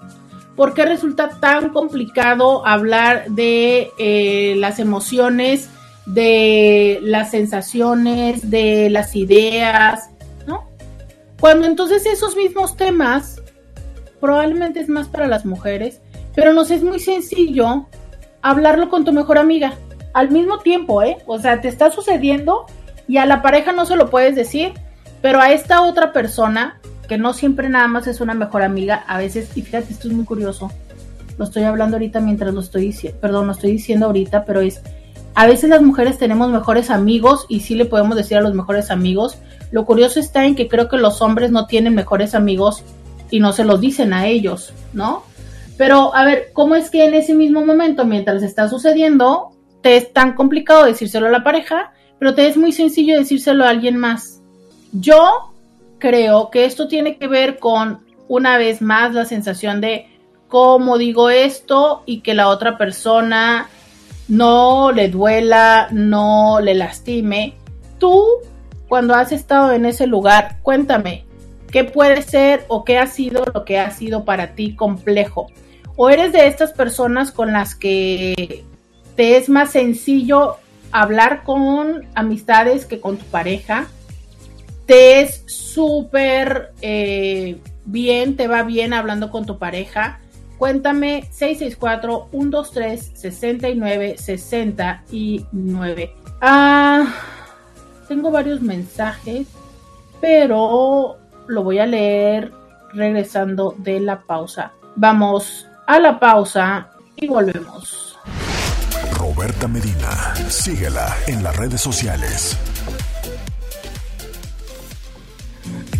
¿Por qué resulta tan complicado hablar de eh, las emociones de las sensaciones, de las ideas, ¿no? Cuando entonces esos mismos temas probablemente es más para las mujeres, pero nos es muy sencillo hablarlo con tu mejor amiga al mismo tiempo, ¿eh? O sea, te está sucediendo y a la pareja no se lo puedes decir, pero a esta otra persona, que no siempre nada más es una mejor amiga, a veces, y fíjate, esto es muy curioso, lo estoy hablando ahorita mientras lo estoy diciendo, perdón, lo estoy diciendo ahorita, pero es, a veces las mujeres tenemos mejores amigos y sí le podemos decir a los mejores amigos. Lo curioso está en que creo que los hombres no tienen mejores amigos y no se los dicen a ellos, ¿no? Pero a ver, ¿cómo es que en ese mismo momento, mientras está sucediendo, te es tan complicado decírselo a la pareja, pero te es muy sencillo decírselo a alguien más? Yo creo que esto tiene que ver con, una vez más, la sensación de cómo digo esto y que la otra persona no le duela, no le lastime. Tú, cuando has estado en ese lugar, cuéntame, ¿qué puede ser o qué ha sido lo que ha sido para ti complejo? ¿O eres de estas personas con las que te es más sencillo hablar con amistades que con tu pareja? ¿Te es súper eh, bien, te va bien hablando con tu pareja? Cuéntame 664-123-6969. Ah, tengo varios mensajes, pero lo voy a leer regresando de la pausa. Vamos a la pausa y volvemos. Roberta Medina, síguela en las redes sociales.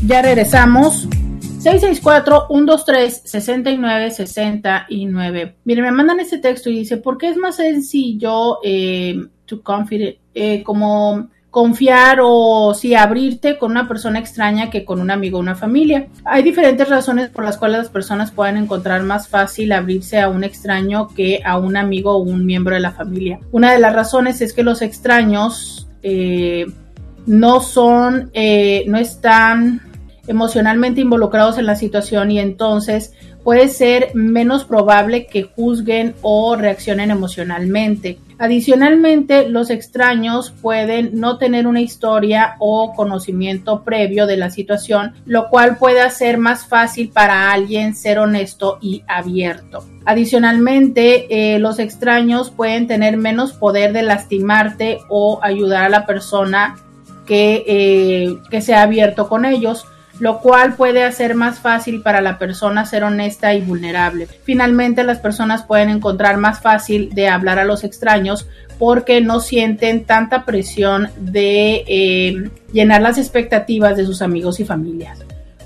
Ya regresamos. 664-123-6969. Miren, me mandan ese texto y dice, ¿por qué es más sencillo eh, to eh, como confiar o si abrirte con una persona extraña que con un amigo o una familia. Hay diferentes razones por las cuales las personas pueden encontrar más fácil abrirse a un extraño que a un amigo o un miembro de la familia. Una de las razones es que los extraños eh, no son, no están emocionalmente involucrados en la situación y entonces puede ser menos probable que juzguen o reaccionen emocionalmente. Adicionalmente, los extraños pueden no tener una historia o conocimiento previo de la situación, lo cual puede hacer más fácil para alguien ser honesto y abierto. Adicionalmente, eh, los extraños pueden tener menos poder de lastimarte o ayudar a la persona que, eh, que se ha abierto con ellos lo cual puede hacer más fácil para la persona ser honesta y vulnerable. Finalmente, las personas pueden encontrar más fácil de hablar a los extraños porque no sienten tanta presión de eh, llenar las expectativas de sus amigos y familias.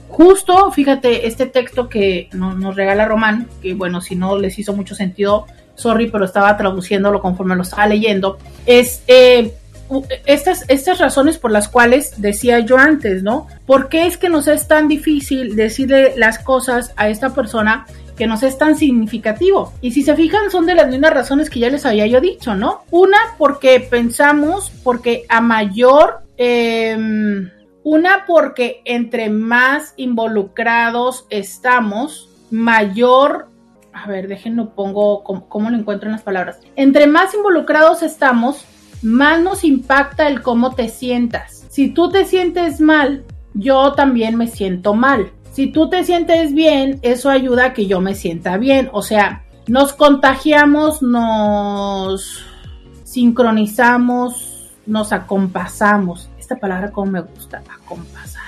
Justo, fíjate, este texto que nos regala Román, que bueno, si no les hizo mucho sentido, sorry, pero estaba traduciéndolo conforme lo estaba leyendo, es eh, estas, estas razones por las cuales decía yo antes, ¿no? ¿Por qué es que nos es tan difícil decirle las cosas a esta persona que nos es tan significativo? Y si se fijan, son de las mismas razones que ya les había yo dicho, ¿no? Una, porque pensamos, porque a mayor... Em, una porque entre más involucrados estamos, mayor a ver, déjenlo pongo, ¿cómo, lo encuentro en las palabras? Entre más involucrados estamos, más nos impacta el cómo te sientas. Si tú te sientes mal, yo también me siento mal. Si tú te sientes bien, eso ayuda a que yo me sienta bien. O sea, nos contagiamos, nos sincronizamos, nos acompasamos. Esta palabra como me gusta, acompasar.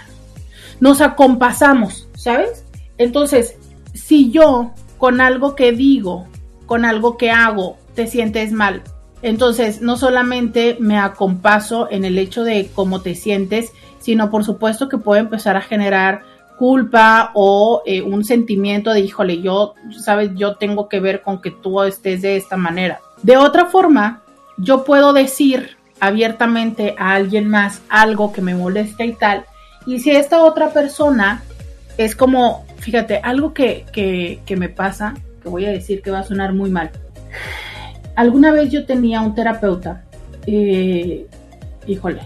Nos acompasamos, ¿sabes? Entonces, si yo con algo que digo, con algo que hago, te sientes mal, entonces, no solamente me acompaso en el hecho de cómo te sientes, sino por supuesto que puede empezar a generar culpa o eh, un sentimiento de, híjole, yo, sabes, yo tengo que ver con que tú estés de esta manera. De otra forma, yo puedo decir abiertamente a alguien más algo que me molesta y tal, y si esta otra persona es como, fíjate, algo que, que, que me pasa, que voy a decir que va a sonar muy mal alguna vez yo tenía un terapeuta, eh, híjole,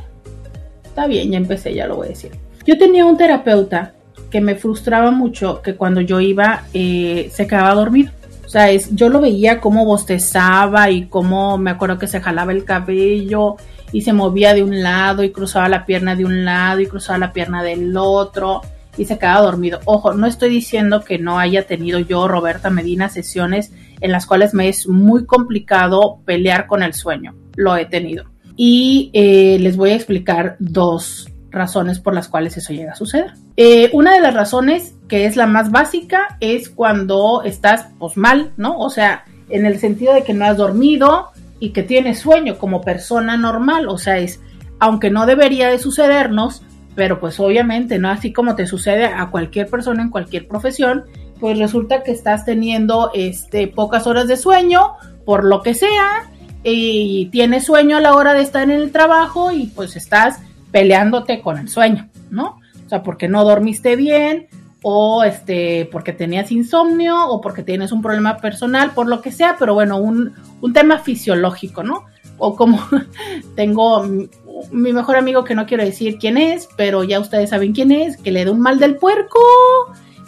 está bien, ya empecé, ya lo voy a decir. Yo tenía un terapeuta que me frustraba mucho que cuando yo iba eh, se quedaba dormido. O sea, es, yo lo veía como bostezaba y como me acuerdo que se jalaba el cabello y se movía de un lado y cruzaba la pierna de un lado y cruzaba la pierna del otro y se quedaba dormido. Ojo, no estoy diciendo que no haya tenido yo, Roberta Medina, sesiones en las cuales me es muy complicado pelear con el sueño. Lo he tenido. Y eh, les voy a explicar dos razones por las cuales eso llega a suceder. Eh, una de las razones, que es la más básica, es cuando estás pues mal, ¿no? O sea, en el sentido de que no has dormido y que tienes sueño como persona normal, o sea, es, aunque no debería de sucedernos, pero pues obviamente, ¿no? Así como te sucede a cualquier persona en cualquier profesión, pues resulta que estás teniendo este, pocas horas de sueño, por lo que sea, y tienes sueño a la hora de estar en el trabajo y pues estás peleándote con el sueño, ¿no? O sea, porque no dormiste bien o este, porque tenías insomnio o porque tienes un problema personal, por lo que sea, pero bueno, un, un tema fisiológico, ¿no? O como <laughs> tengo mi mejor amigo que no quiero decir quién es, pero ya ustedes saben quién es, que le da un mal del puerco,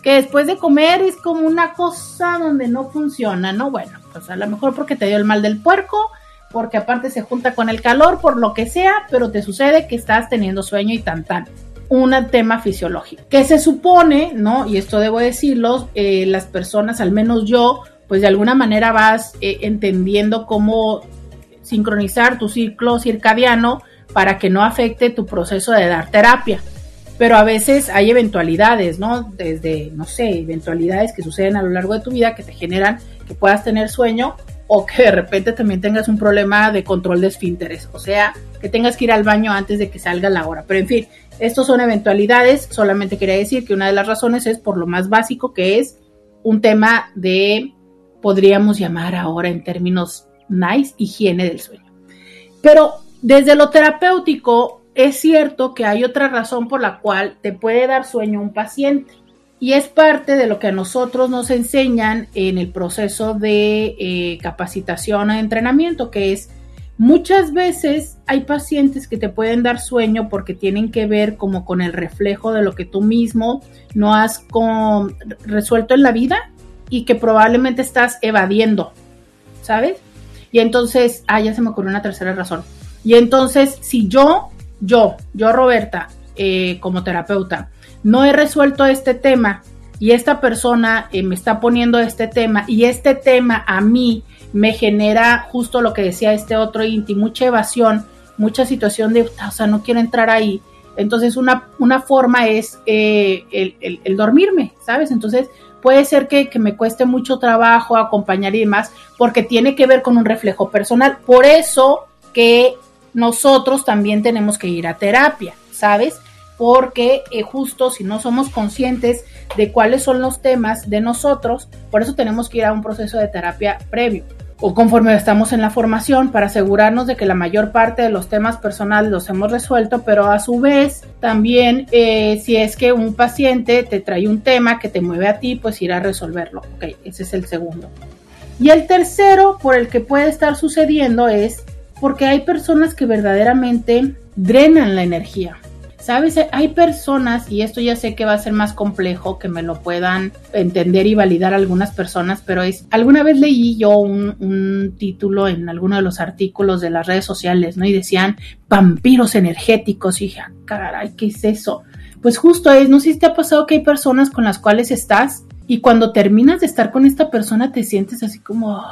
que después de comer es como una cosa donde no funciona, ¿no? Bueno, pues a lo mejor porque te dio el mal del puerco, porque aparte se junta con el calor, por lo que sea, pero te sucede que estás teniendo sueño y tan tan. Un tema fisiológico. Que se supone, ¿no? Y esto debo decirlo, eh, las personas, al menos yo, pues de alguna manera vas eh, entendiendo cómo sincronizar tu ciclo circadiano para que no afecte tu proceso de dar terapia. Pero a veces hay eventualidades, ¿no? Desde, no sé, eventualidades que suceden a lo largo de tu vida que te generan que puedas tener sueño o que de repente también tengas un problema de control de esfínteres, o sea, que tengas que ir al baño antes de que salga la hora. Pero en fin, estos son eventualidades, solamente quería decir que una de las razones es por lo más básico que es un tema de, podríamos llamar ahora en términos nice, higiene del sueño. Pero desde lo terapéutico, es cierto que hay otra razón por la cual te puede dar sueño un paciente. Y es parte de lo que a nosotros nos enseñan en el proceso de eh, capacitación o entrenamiento, que es muchas veces hay pacientes que te pueden dar sueño porque tienen que ver como con el reflejo de lo que tú mismo no has resuelto en la vida y que probablemente estás evadiendo, ¿sabes? Y entonces, ah, ya se me ocurrió una tercera razón. Y entonces, si yo, yo, yo Roberta, eh, como terapeuta, no he resuelto este tema y esta persona eh, me está poniendo este tema y este tema a mí me genera justo lo que decía este otro Inti, mucha evasión, mucha situación de, o sea, no quiero entrar ahí. Entonces una, una forma es eh, el, dormirme, ¿sabes? Entonces puede ser que, que, me cueste mucho trabajo acompañar y demás, porque tiene que ver con un reflejo personal. Por eso que nosotros también tenemos que ir a terapia, ¿sabes? porque eh, justo si no somos conscientes de cuáles son los temas de nosotros, por eso tenemos que ir a un proceso de terapia previo o conforme estamos en la formación para asegurarnos de que la mayor parte de los temas personales los hemos resuelto, pero a su vez también eh, si es que un paciente te trae un tema que te mueve a ti, pues ir a resolverlo. Ok, ese es el segundo. Y el tercero por el que puede estar sucediendo es porque hay personas que verdaderamente drenan la energía. Sabes, hay personas, y esto ya sé que va a ser más complejo que me lo puedan entender y validar algunas personas, pero es, alguna vez leí yo un, título en alguno de los artículos de las redes sociales, ¿no? Y decían vampiros energéticos, y dije, ah, caray, ¿qué es eso? Pues justo es, no sé si te ha pasado que hay personas con las cuales estás y cuando terminas de estar con esta persona te sientes así como...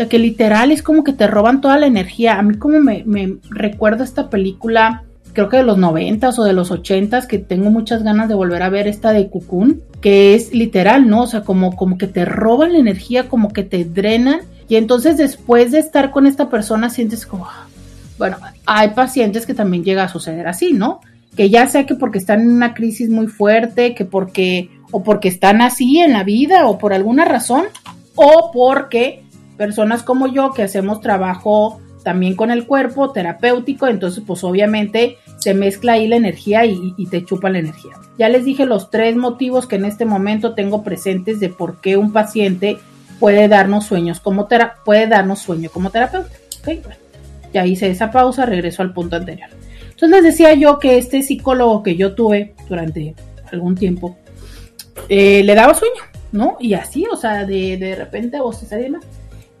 sea, que literal es como que te roban toda la energía. A mí como me, me recuerda esta película creo que de los noventas o de los ochentas, que tengo muchas ganas de volver a ver esta de Cocoon, que es literal, ¿no? O sea, como, como que te roban la energía, como que te drenan, y entonces después de estar con esta persona sientes como, ah". bueno, hay pacientes que también llega a suceder así, ¿no? Que ya sea que porque están en una crisis muy fuerte, que porque, o porque están así en la vida, o por alguna razón, o porque personas como yo que hacemos trabajo también con el cuerpo terapéutico, entonces pues obviamente se mezcla ahí la energía y, te chupa la energía. Ya les dije los tres motivos que en este momento tengo presentes de por qué un paciente puede darnos sueños como puede darnos sueño como terapeuta. ya hice esa pausa, regreso al punto anterior. Entonces les decía yo que este psicólogo que yo tuve durante algún tiempo eh, le daba sueño, ¿no? Y así, o sea, de, de repente vos y demás.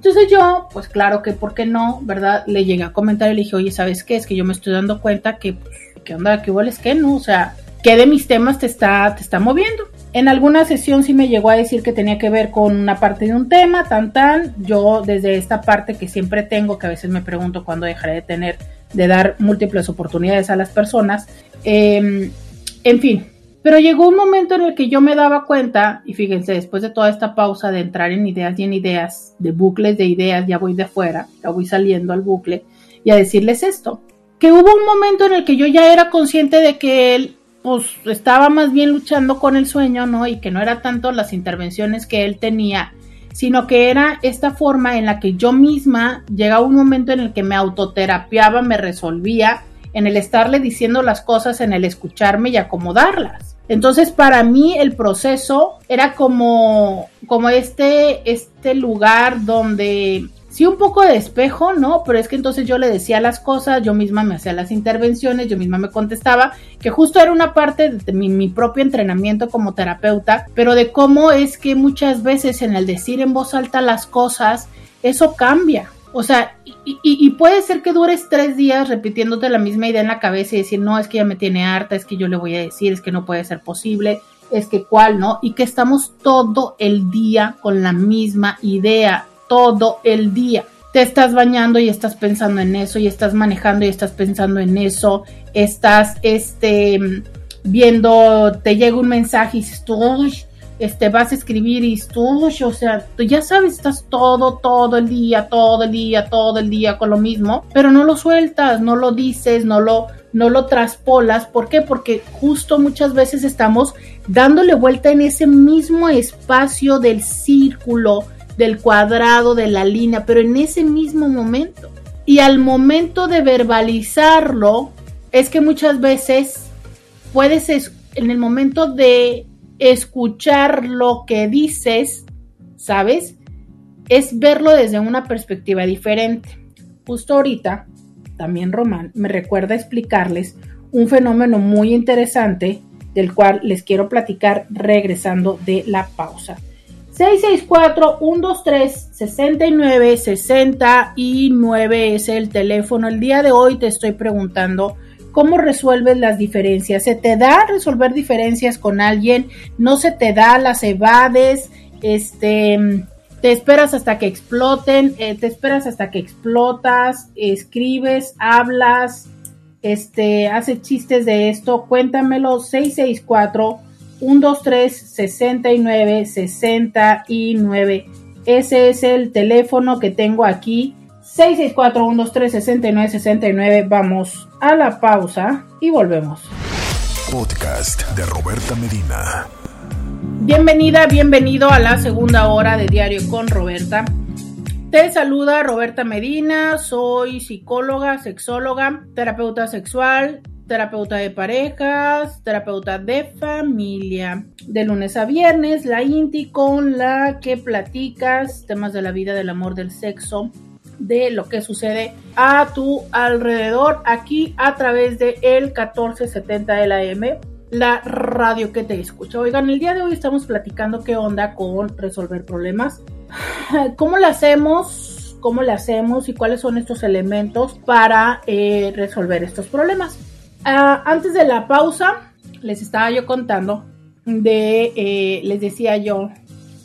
Entonces yo, pues claro que, ¿por qué no? ¿Verdad? Le llegué a comentar y le dije, oye, ¿sabes qué? Es que yo me estoy dando cuenta que, pues, ¿qué onda? ¿Qué hueles qué? ¿No? O sea, ¿qué de mis temas te está, te está moviendo? En alguna sesión sí me llegó a decir que tenía que ver con una parte de un tema, tan tan. Yo desde esta parte que siempre tengo, que a veces me pregunto cuándo dejaré de tener, de dar múltiples oportunidades a las personas. Em, en fin, pero llegó un momento en el que yo me daba cuenta, y fíjense, después de toda esta pausa de entrar en ideas y en ideas, de bucles de ideas, ya voy de afuera, ya voy saliendo al bucle, y a decirles esto, que hubo un momento en el que yo ya era consciente de que él pues estaba más bien luchando con el sueño, ¿no? Y que no era tanto las intervenciones que él tenía, sino que era esta forma en la que yo misma llegaba un momento en el que me autoterapiaba, me resolvía, en el estarle diciendo las cosas, en el escucharme y acomodarlas. Entonces, para mí el proceso era como, como este, este lugar donde sí un poco de espejo, ¿no? Pero es que entonces yo le decía las cosas, yo misma me hacía las intervenciones, yo misma me contestaba, que justo era una parte de mi, propio entrenamiento como terapeuta, pero de cómo es que muchas veces en el decir en voz alta las cosas, eso cambia. O sea, y, y, puede ser que dures tres días repitiéndote la misma idea en la cabeza y decir, no, es que ya me tiene harta, es que yo le voy a decir, es que no puede ser posible, es que cuál, ¿no? Y que estamos todo el día con la misma idea todo el día. Te estás bañando y estás pensando en eso, y estás manejando y estás pensando en eso, estás este, viendo, te llega un mensaje y dices tú, este, vas a escribir y tú, o sea, tú ya sabes, estás todo, todo el día, todo el día, todo el día con lo mismo, pero no lo sueltas, no lo dices, no lo, no lo traspolas. ¿Por qué? Porque justo muchas veces estamos dándole vuelta en ese mismo espacio del círculo del cuadrado, de la línea, pero en ese mismo momento. Y al momento de verbalizarlo, es que muchas veces puedes, en el momento de escuchar lo que dices, ¿sabes? Es verlo desde una perspectiva diferente. Justo ahorita, también Román me recuerda explicarles un fenómeno muy interesante del cual les quiero platicar regresando de la pausa. 664-123-6969 es el teléfono. El día de hoy te estoy preguntando cómo resuelves las diferencias. ¿Se te da resolver diferencias con alguien? ¿No se te da? ¿Las evades? Este, te esperas hasta que exploten, eh, te esperas hasta que explotas, escribes, hablas, este, haces chistes de esto. Cuéntamelo 664 123 69 69. Ese es el teléfono que tengo aquí. 664 123 69 69. Vamos a la pausa y volvemos. Podcast de Roberta Medina. Bienvenida, bienvenido a la segunda hora de Diario con Roberta. Te saluda Roberta Medina, soy psicóloga, sexóloga, terapeuta sexual, terapeuta de parejas, terapeuta de familia. De lunes a viernes, la INTI con la que platicas temas de la vida, del amor, del sexo, de lo que sucede a tu alrededor aquí a través de el 1470 de la M la radio que te escucha. Oigan, el día de hoy estamos platicando qué onda con resolver problemas. <sighs> ¿Cómo lo hacemos? ¿Cómo lo hacemos? ¿Y cuáles son estos elementos para eh, resolver estos problemas? Ah, antes de la pausa, les estaba yo contando de, eh, les decía yo,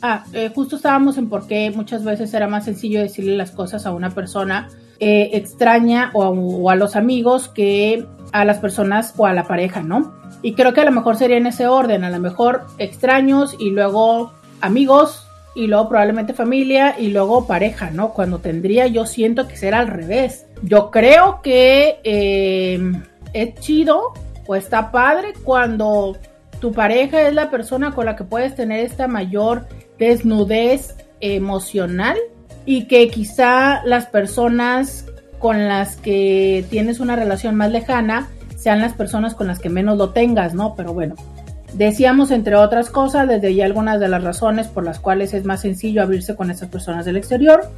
ah, eh, justo estábamos en por qué muchas veces era más sencillo decirle las cosas a una persona eh, extraña o, a los amigos que a las personas o a la pareja, ¿no? Y creo que a lo mejor sería en ese orden, a lo mejor extraños y luego amigos y luego probablemente familia y luego pareja, ¿no? Cuando tendría yo siento que será al revés. Yo creo que es chido o está padre cuando tu pareja es la persona con la que puedes tener esta mayor desnudez emocional y que quizá las personas con las que tienes una relación más lejana sean las personas con las que menos lo tengas, ¿no? Pero bueno, decíamos entre otras cosas desde ya algunas de las razones por las cuales es más sencillo abrirse con estas personas del exterior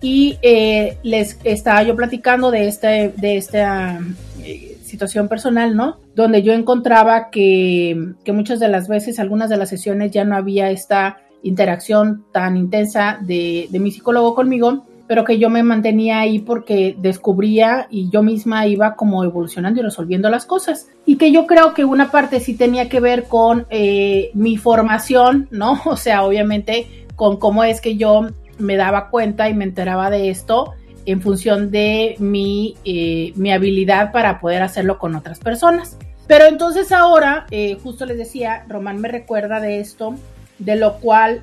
y eh, les estaba yo platicando de este de esta eh, situación personal, ¿no? Donde yo encontraba que, muchas de las veces, algunas de las sesiones ya no había esta interacción tan intensa de, mi psicólogo conmigo pero que yo me mantenía ahí porque descubría y yo misma iba como evolucionando y resolviendo las cosas. Y que yo creo que una parte sí tenía que ver con eh, mi formación, ¿no? <laughs> O sea, obviamente con cómo es que yo me daba cuenta y me enteraba de esto en función de mi, eh, mi habilidad para poder hacerlo con otras personas. Pero entonces ahora, eh, justo les decía, Román me recuerda de esto, de lo cual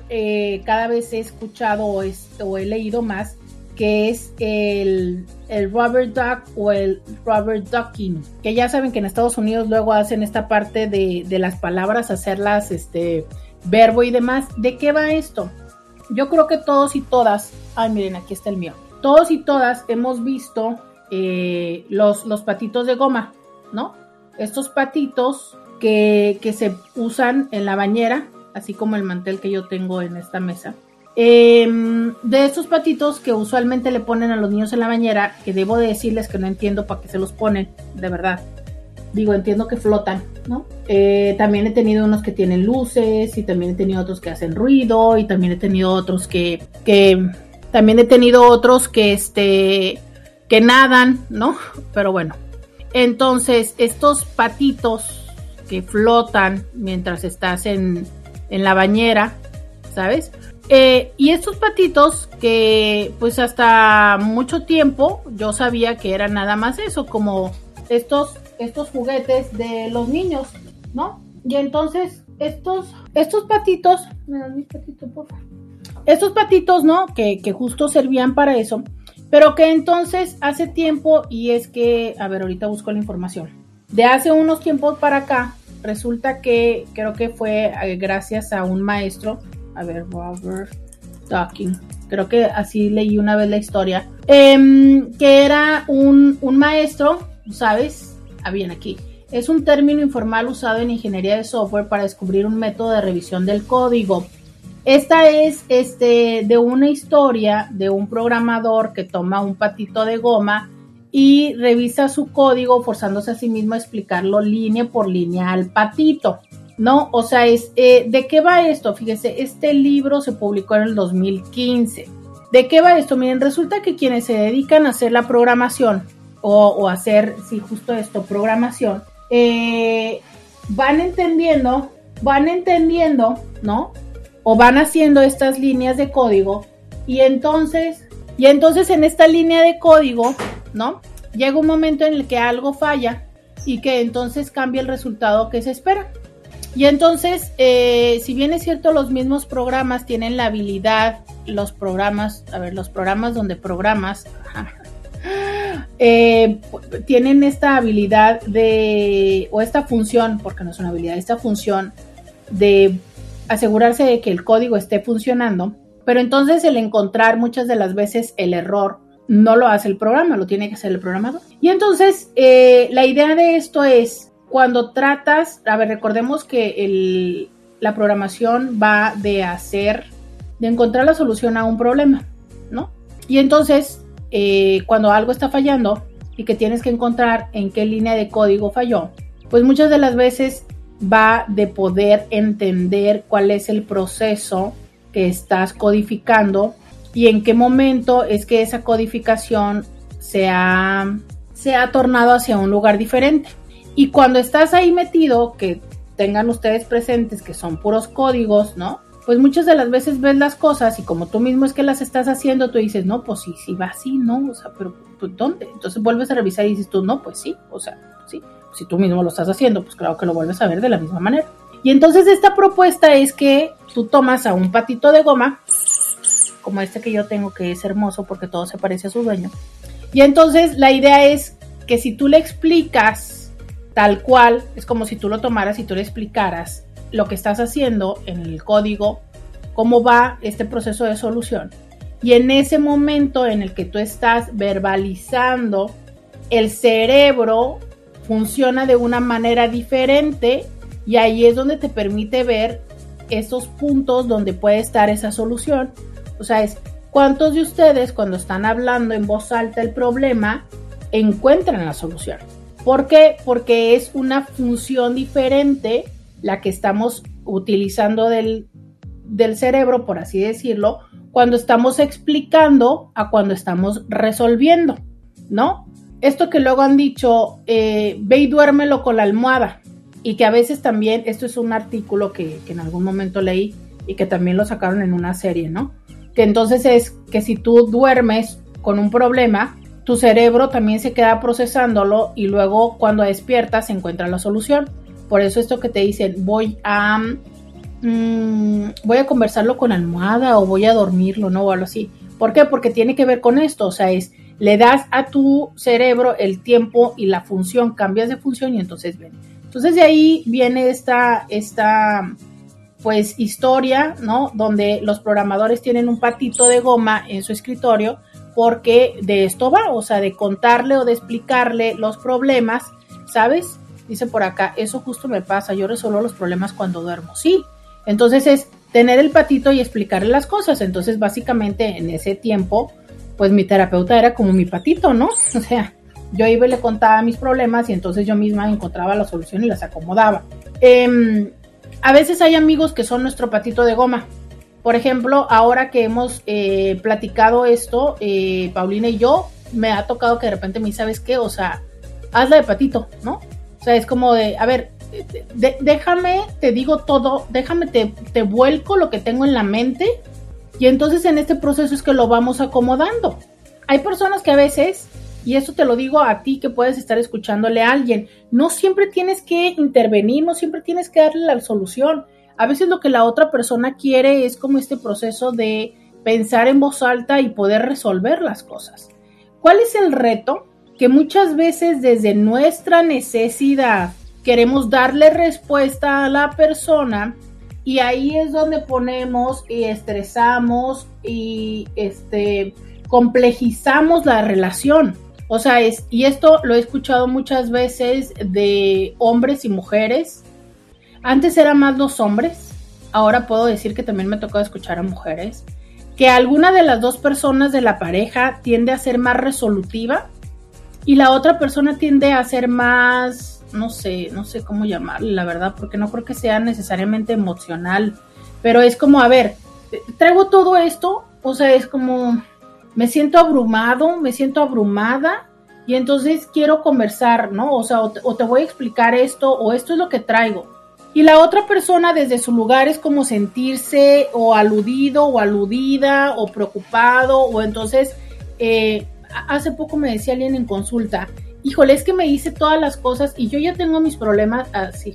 cada vez he escuchado o, he leído más, que es el, el Robert Duck o el Robert Ducking, que ya saben que en Estados Unidos luego hacen esta parte de, de, las palabras, hacerlas este verbo y demás. ¿De qué va esto? Yo creo que todos y todas, ay miren, aquí está el mío, todos y todas hemos visto eh, los, los patitos de goma, ¿no? Estos patitos que, que se usan en la bañera, así como el mantel que yo tengo en esta mesa Em, de estos patitos que usualmente le ponen a los niños en la bañera, que debo de decirles que no entiendo para qué se los ponen, de verdad. Digo, entiendo que flotan, ¿no? Eh, también he tenido unos que tienen luces y también he tenido otros que hacen ruido y también he tenido otros que, que también he tenido otros que, este, que nadan, ¿no? <laughs> Pero bueno. Entonces, estos patitos que flotan mientras estás en, en la bañera, ¿sabes? Eh, y estos patitos que pues hasta mucho tiempo yo sabía que era nada más eso, como estos, estos juguetes de los niños, ¿no? Y entonces estos, estos patitos, me dan mis patitos. Estos patitos, ¿no? Que, que justo servían para eso, pero que entonces hace tiempo, y es que, a ver, ahorita busco la información, de hace unos tiempos para acá, resulta que creo que fue eh, gracias a un maestro a ver, Robert Talking. Creo que así leí una vez la historia. Em, que era un, un maestro, ¿sabes? Ah, bien, aquí. Es un término informal usado en ingeniería de software para descubrir un método de revisión del código. Esta es este, de una historia de un programador que toma un patito de goma y revisa su código forzándose a sí mismo a explicarlo línea por línea al patito. ¿no? O sea, es, eh, ¿de qué va esto? Fíjese, este libro se publicó en el 2015. ¿De qué va esto? Miren, resulta que quienes se dedican a hacer la programación o, hacer, sí, justo esto, programación, eh, van entendiendo, van entendiendo, ¿no? O van haciendo estas líneas de código y entonces, y entonces en esta línea de código, ¿no? Llega un momento en el que algo falla y que entonces cambia el resultado que se espera. Y entonces, eh, si bien es cierto, los mismos programas tienen la habilidad, los programas, a ver, los programas donde programas, eh, tienen esta habilidad de, o esta función, porque no es una habilidad, esta función de asegurarse de que el código esté funcionando, pero entonces el encontrar muchas de las veces el error no lo hace el programa, lo tiene que hacer el programador. Y entonces, eh, la idea de esto es cuando tratas, a ver, recordemos que la programación va de hacer, de encontrar la solución a un problema, ¿no? Y entonces, eh, cuando algo está fallando y que tienes que encontrar en qué línea de código falló, pues muchas de las veces va de poder entender cuál es el proceso que estás codificando y en qué momento es que esa codificación se ha, se ha tornado hacia un lugar diferente. Y cuando estás ahí metido, que tengan ustedes presentes que son puros códigos, ¿no? Pues muchas de las veces ves las cosas y como tú mismo es que las estás haciendo, tú dices, no, pues sí, sí va así, ¿no? O sea, pero pues, ¿dónde? Entonces vuelves a revisar y dices tú, no, pues sí, o sea, sí. Si tú mismo lo estás haciendo, pues claro que lo vuelves a ver de la misma manera. Y entonces esta propuesta es que tú tomas a un patito de goma, como este que yo tengo, que es hermoso porque todo se parece a su dueño. Y entonces la idea es que si tú le explicas tal cual, es como si tú lo tomaras y tú le explicaras lo que estás haciendo en el código, cómo va este proceso de solución. Y en ese momento en el que tú estás verbalizando, el cerebro funciona de una manera diferente y ahí es donde te permite ver esos puntos donde puede estar esa solución. O sea, es cuántos de ustedes cuando están hablando en voz alta el problema encuentran la solución. ¿Por qué? Porque es una función diferente la que estamos utilizando del, del cerebro, por así decirlo, cuando estamos explicando a cuando estamos resolviendo, ¿no? Esto que luego han dicho, eh, ve y duérmelo con la almohada, y que a veces también, esto es un artículo que, que en algún momento leí y que también lo sacaron en una serie, ¿no? Que entonces es que si tú duermes con un problema, tu cerebro también se queda procesándolo y luego cuando despiertas se encuentra la solución. Por eso esto que te dicen, voy a mm, voy a conversarlo con almohada o voy a dormirlo, ¿no? O algo así. ¿Por qué? Porque tiene que ver con esto, o sea, es le das a tu cerebro el tiempo y la función, cambias de función y entonces ven. Entonces de ahí viene esta, esta pues historia, ¿no? Donde los programadores tienen un patito de goma en su escritorio porque de esto va, o sea, de contarle o de explicarle los problemas, ¿sabes? Dice por acá, eso justo me pasa, yo resuelvo los problemas cuando duermo. Sí, entonces es tener el patito y explicarle las cosas. Entonces, básicamente en ese tiempo, pues mi terapeuta era como mi patito, ¿no? <laughs> O sea, yo iba y le contaba mis problemas y entonces yo misma encontraba la solución y las acomodaba. Em, a veces hay amigos que son nuestro patito de goma. Por ejemplo, ahora que hemos eh, platicado esto, eh, Paulina y yo, me ha tocado que de repente me ¿sabes qué? O sea, hazla de patito, ¿no? O sea, es como de, a ver, déjame, te digo todo, déjame, te, te vuelco lo que tengo en la mente y entonces en este proceso es que lo vamos acomodando. Hay personas que a veces, y esto te lo digo a ti que puedes estar escuchándole a alguien, no siempre tienes que intervenir, no siempre tienes que darle la solución a veces lo que la otra persona quiere es como este proceso de pensar en voz alta y poder resolver las cosas. ¿Cuál es el reto? Que muchas veces desde nuestra necesidad queremos darle respuesta a la persona y ahí es donde ponemos y estresamos y este complejizamos la relación. O sea, es, y esto lo he escuchado muchas veces de hombres y mujeres. Antes eran más los hombres, ahora puedo decir que también me tocó escuchar a mujeres, que alguna de las dos personas de la pareja tiende a ser más resolutiva y la otra persona tiende a ser más, no sé, no sé cómo llamarle, la verdad, porque no creo que sea necesariamente emocional, pero es como, a ver, traigo todo esto, o sea, es como, me siento abrumado, me siento abrumada y entonces quiero conversar, ¿no? O sea, o te, voy a explicar esto, o esto es lo que traigo y la otra persona desde su lugar es como sentirse o aludido o aludida o preocupado o entonces, eh, hace poco me decía alguien en consulta, híjole, es que me dice todas las cosas y yo ya tengo mis problemas así.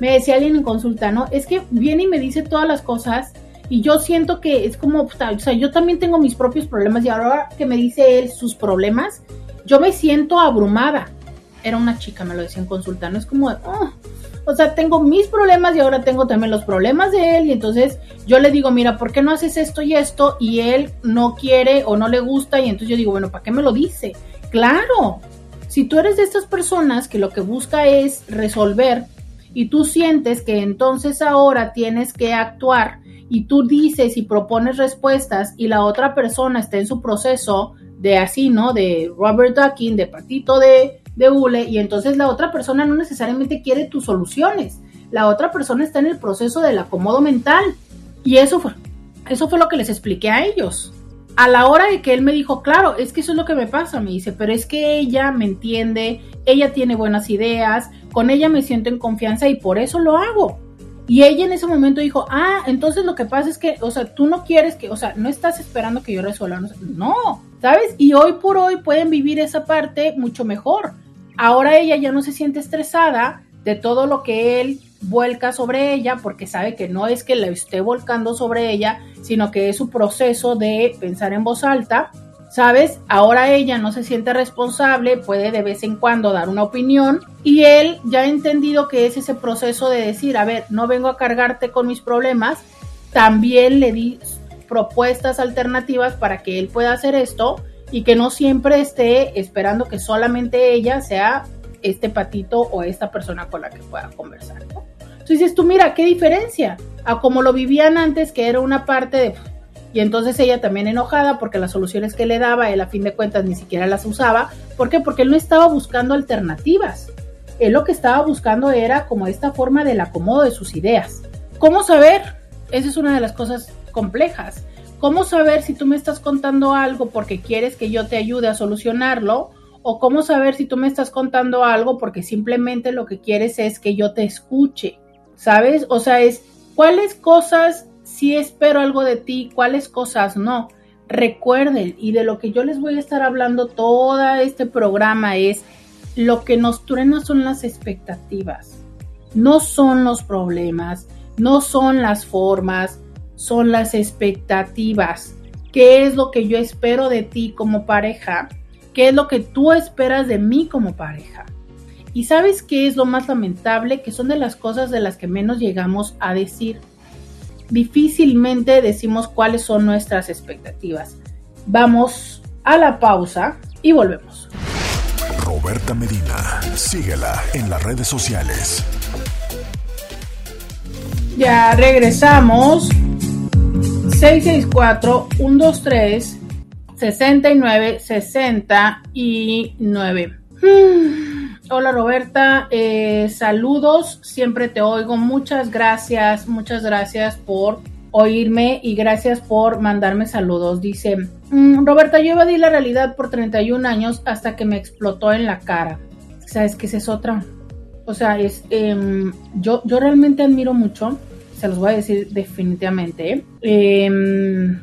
Me decía alguien en consulta, ¿no? Es que viene y me dice todas las cosas y yo siento que es como, o sea, yo también tengo mis propios problemas y ahora que me dice él sus problemas, yo me siento abrumada. Era una chica, me lo decía en consulta, ¿no? Es como, oh, o sea, tengo mis problemas y ahora tengo también los problemas de él y entonces yo le digo, mira, ¿por qué no haces esto y esto? Y él no quiere o no le gusta y entonces yo digo, bueno, ¿para qué me lo dice? Claro, si tú eres de estas personas que lo que busca es resolver y tú sientes que entonces ahora tienes que actuar y tú dices y propones respuestas y la otra persona está en su proceso de así, ¿no? De Robert Ducking, de patito de de hule y entonces la otra persona no necesariamente quiere tus soluciones. La otra persona está en el proceso del acomodo mental. Y eso fue, eso fue lo que les expliqué a ellos. A la hora de que él me dijo, claro, es que eso es lo que me pasa, me dice, pero es que ella me entiende, ella tiene buenas ideas, con ella me siento en confianza y por eso lo hago. Y ella en ese momento dijo, ah, entonces lo que pasa es que, o sea, tú no quieres que, o sea, no estás esperando que yo resuelva. No, ¿sabes? Y hoy por hoy pueden vivir esa parte mucho mejor Ahora ella ya no se siente estresada de todo lo que él vuelca sobre ella porque sabe que no es que la esté volcando sobre ella, sino que es su proceso de pensar en voz alta. ¿Sabes? Ahora ella no se siente responsable, puede de vez en cuando dar una opinión y él ya ha entendido que es ese proceso de decir, a ver, no vengo a cargarte con mis problemas, también le di propuestas alternativas para que él pueda hacer esto y que no siempre esté esperando que solamente ella sea este patito o esta persona con la que pueda conversar. Entonces dices tú, mira, qué diferencia a como lo vivían antes, que era una parte de... Y entonces ella también enojada porque las soluciones que le daba, él a fin de cuentas ni siquiera las usaba. ¿Por qué? Porque él no estaba buscando alternativas. Él lo que estaba buscando era como esta forma del acomodo de sus ideas. ¿Cómo saber? esa es una de las cosas complejas. ¿Cómo saber si tú me estás contando algo porque quieres que yo te ayude a solucionarlo? ¿O cómo saber si tú me estás contando algo porque simplemente lo que quieres es que yo te escuche? ¿Sabes? O sea, es cuáles cosas sí espero algo de ti, cuáles cosas no. Recuerden, y de lo que yo les voy a estar hablando todo este programa es lo que nos truena son las expectativas, no son los problemas, no son las formas, son las expectativas. ¿Qué es lo que yo espero de ti como pareja? ¿Qué es lo que tú esperas de mí como pareja? Y sabes qué es lo más lamentable, que son de las cosas de las que menos llegamos a decir. Difícilmente decimos cuáles son nuestras expectativas. Vamos a la pausa y volvemos. Roberta Medina, síguela en las redes sociales. Ya regresamos. 664-123-6969. Hola Roberta, eh, saludos, siempre te oigo. Muchas gracias, muchas gracias por oírme y gracias por mandarme saludos. Dice, mm, Roberta, yo evadí la realidad por 31 años hasta que me explotó en la cara. ¿Sabes qué es otra? O sea, es, em, yo, yo realmente admiro mucho se los voy a decir definitivamente. Em,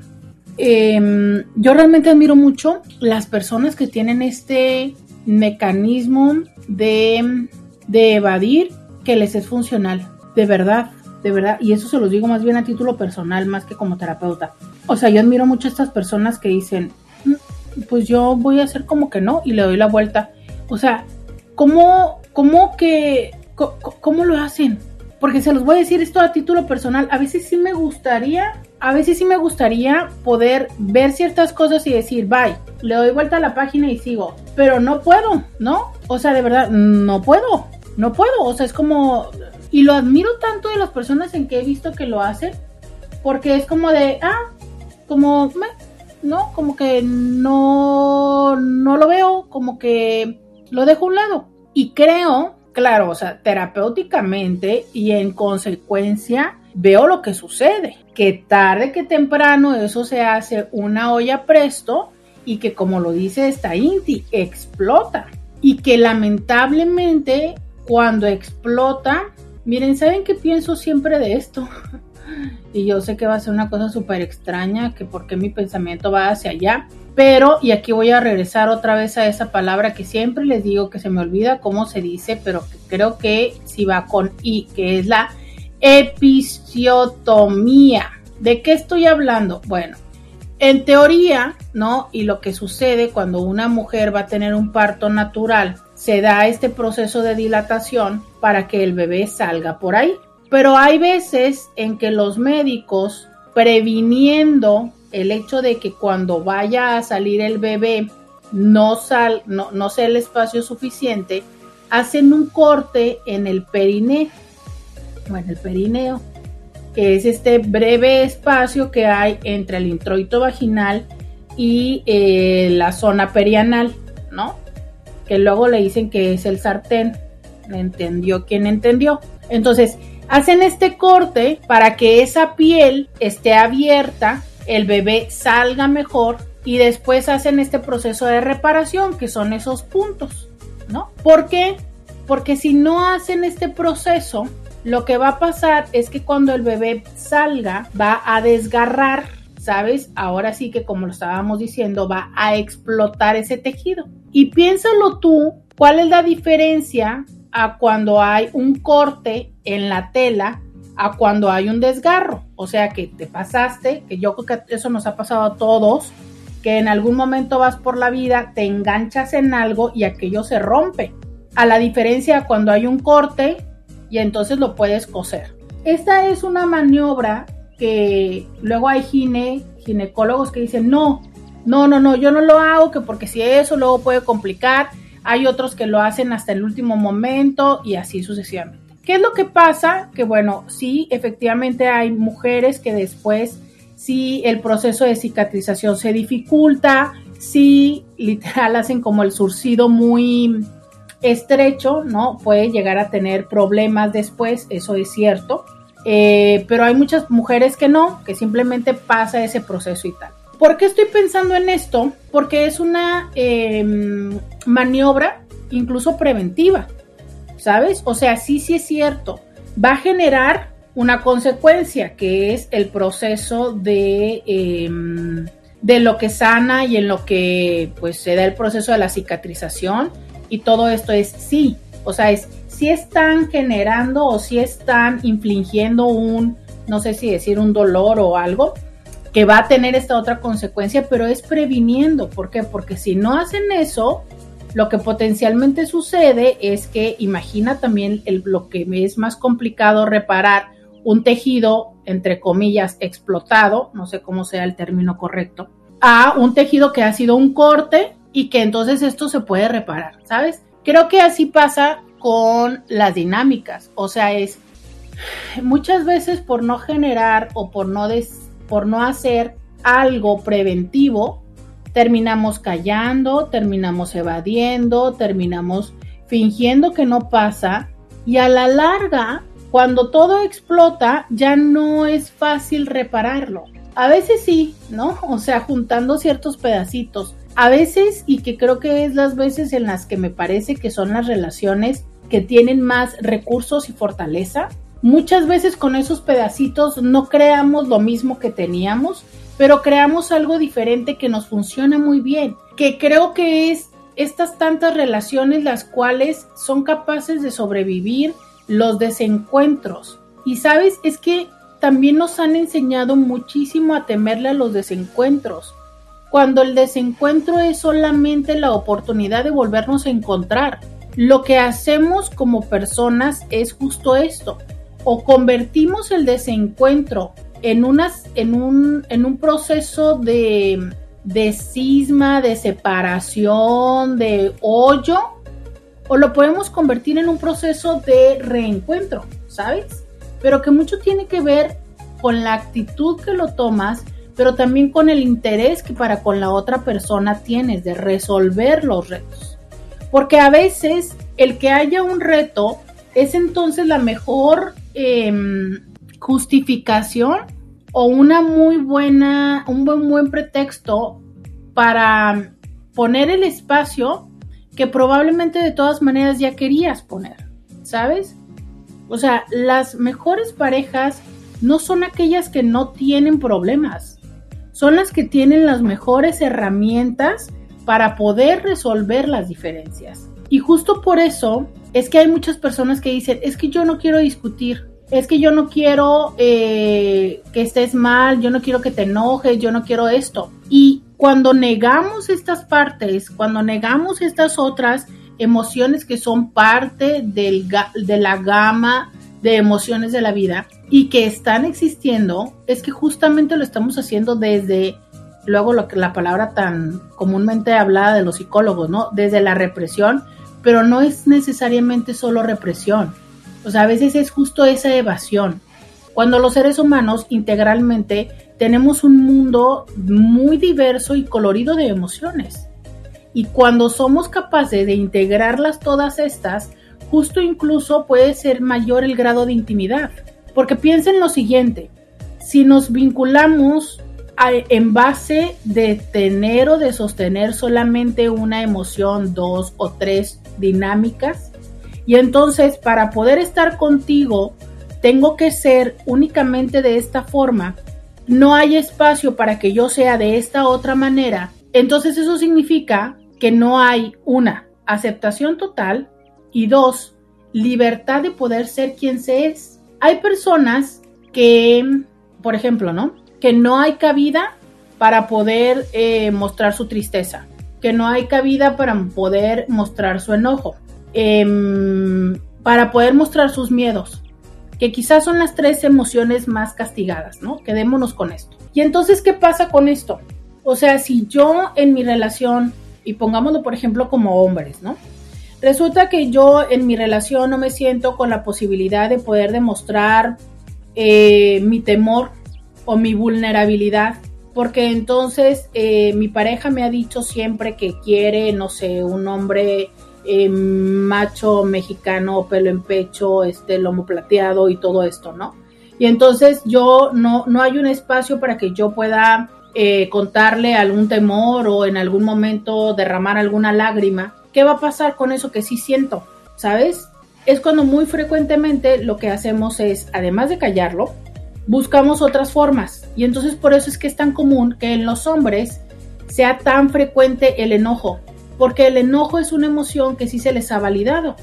yo realmente admiro mucho las personas que tienen este mecanismo de, de evadir que les es funcional, de verdad, de verdad, y eso se los digo más bien a título personal, más que como terapeuta. O sea, yo admiro mucho a estas personas que dicen, mm, pues yo voy a hacer como que no y le doy la vuelta. O sea, ¿cómo, cómo que, cómo lo hacen? porque se los voy a decir esto a título personal, a veces sí me gustaría, a veces sí me gustaría poder ver ciertas cosas y decir, bye, le doy vuelta a la página y sigo, pero no puedo, ¿no? O sea, de verdad, no puedo, no puedo, o sea, es como, y lo admiro tanto de las personas en que he visto que lo hacen, porque es como de, ah, como, no, como que no, no lo veo, como que lo dejo a un lado. Y creo claro, o sea, terapéuticamente y en consecuencia veo lo que sucede, que tarde que temprano eso se hace una olla presto y que como lo dice esta Inti, explota y que lamentablemente cuando explota, miren, ¿saben qué pienso siempre de esto? <laughs> y yo sé que va a ser una cosa súper extraña, que porque mi pensamiento va hacia allá, pero, y aquí voy a regresar otra vez a esa palabra que siempre les digo que se me olvida cómo se dice, pero que creo que si va con I, que es la episiotomía. ¿De qué estoy hablando? Bueno, en teoría, ¿no? Y lo que sucede cuando una mujer va a tener un parto natural, se da este proceso de dilatación para que el bebé salga por ahí. Pero hay veces en que los médicos, previniendo el hecho de que cuando vaya a salir el bebé no, sal, no, no sea el espacio suficiente, hacen un corte en el periné, o en el perineo, que es este breve espacio que hay entre el introito vaginal y eh, la zona perianal, ¿no? Que luego le dicen que es el sartén. ¿Entendió quien entendió? Entonces, hacen este corte para que esa piel esté abierta el bebé salga mejor y después hacen este proceso de reparación, que son esos puntos, ¿no? ¿Por qué? Porque si no hacen este proceso, lo que va a pasar es que cuando el bebé salga, va a desgarrar, ¿sabes? Ahora sí que como lo estábamos diciendo, va a explotar ese tejido. Y piénsalo tú, ¿cuál es la diferencia a cuando hay un corte en la tela a cuando hay un desgarro. O sea que te pasaste, que yo creo que eso nos ha pasado a todos, que en algún momento vas por la vida, te enganchas en algo y aquello se rompe. A la diferencia cuando hay un corte y entonces lo puedes coser. Esta es una maniobra que luego hay gine, ginecólogos que dicen, no, no, no, no, yo no lo hago, que porque si eso luego puede complicar. Hay otros que lo hacen hasta el último momento y así sucesivamente. ¿Qué es lo que pasa? Que bueno, sí, efectivamente hay mujeres que después, sí, el proceso de cicatrización se dificulta, sí, literal hacen como el surcido muy estrecho, ¿no? Puede llegar a tener problemas después, eso es cierto. Eh, pero hay muchas mujeres que no, que simplemente pasa ese proceso y tal. ¿Por qué estoy pensando en esto? Porque es una em, maniobra incluso preventiva, ¿sabes? O sea, sí, sí es cierto, va a generar una consecuencia que es el proceso de, em, de lo que sana y en lo que pues se da el proceso de la cicatrización y todo esto es sí, o sea, es si están generando o si están infligiendo un, no sé si decir un dolor o algo, que va a tener esta otra consecuencia, pero es previniendo. ¿Por qué? Porque si no hacen eso, lo que potencialmente sucede es que imagina también el, lo que es más complicado reparar un tejido, entre comillas, explotado, no sé cómo sea el término correcto, a un tejido que ha sido un corte y que entonces esto se puede reparar, ¿sabes? Creo que así pasa con las dinámicas. O sea, es muchas veces por no generar o por no, por no hacer algo preventivo, terminamos callando, terminamos evadiendo, terminamos fingiendo que no pasa y a la larga, cuando todo explota, ya no es fácil repararlo. A veces sí, ¿no? O sea, juntando ciertos pedacitos. A veces, y que creo que es las veces en las que me parece que son las relaciones que tienen más recursos y fortaleza. Muchas veces con esos pedacitos no creamos lo mismo que teníamos, pero creamos algo diferente que nos funciona muy bien, que creo que es estas tantas relaciones las cuales son capaces de sobrevivir los desencuentros. Y sabes, es que también nos han enseñado muchísimo a temerle a los desencuentros, cuando el desencuentro es solamente la oportunidad de volvernos a encontrar lo que hacemos como personas es justo esto. O convertimos el desencuentro en, unas, en, un, en un proceso de, de cisma, de separación, de hoyo, o lo podemos convertir en un proceso de reencuentro, ¿sabes? Pero que mucho tiene que ver con la actitud que lo tomas, pero también con el interés que para con la otra persona tienes de resolver los retos. Porque a veces el que haya un reto es entonces la mejor em, justificación o una muy buena, un buen, buen pretexto para poner el espacio que probablemente de todas maneras ya querías poner, ¿sabes? O sea, las mejores parejas no son aquellas que no tienen problemas, son las que tienen las mejores herramientas para poder resolver las diferencias. Y justo por eso es que hay muchas personas que dicen, es que yo no quiero discutir, es que yo no quiero eh, que estés mal, yo no quiero que te enojes, yo no quiero esto. Y cuando negamos estas partes, cuando negamos estas otras emociones que son parte del, de la gama de emociones de la vida y que están existiendo, es que justamente lo estamos haciendo desde luego lo que la palabra tan comúnmente hablada de los psicólogos, ¿no? Desde la represión, pero no es necesariamente solo represión. O sea, a veces es justo esa evasión. Cuando los seres humanos integralmente tenemos un mundo muy diverso y colorido de emociones. Y cuando somos capaces de integrarlas todas estas, justo incluso puede ser mayor el grado de intimidad. Porque piensen lo siguiente, si nos vinculamos en base de tener o de sostener solamente una emoción, dos o tres dinámicas. Y entonces para poder estar contigo, tengo que ser únicamente de esta forma. No hay espacio para que yo sea de esta otra manera. Entonces eso significa que no hay una aceptación total y dos, libertad de poder ser quien se es. Hay personas que, por ejemplo, ¿no? que no hay cabida para poder eh, mostrar su tristeza, que no hay cabida para poder mostrar su enojo, em, para poder mostrar sus miedos, que quizás son las tres emociones más castigadas, ¿no? Quedémonos con esto. Y entonces, ¿qué pasa con esto? O sea, si yo en mi relación, y pongámoslo por ejemplo como hombres, ¿no? Resulta que yo en mi relación no me siento con la posibilidad de poder demostrar eh, mi temor o mi vulnerabilidad, porque entonces eh, mi pareja me ha dicho siempre que quiere, no sé, un hombre eh, macho mexicano, pelo en pecho, este lomo plateado y todo esto, ¿no? Y entonces yo no, no hay un espacio para que yo pueda contarle algún temor o en algún momento derramar alguna lágrima. ¿Qué va a pasar con eso que sí siento? ¿Sabes? Es cuando muy frecuentemente lo que hacemos es, además de callarlo, buscamos otras formas. Y entonces por eso es que es tan común que en los hombres sea tan frecuente el enojo, porque el enojo es una emoción que sí se les ha validado.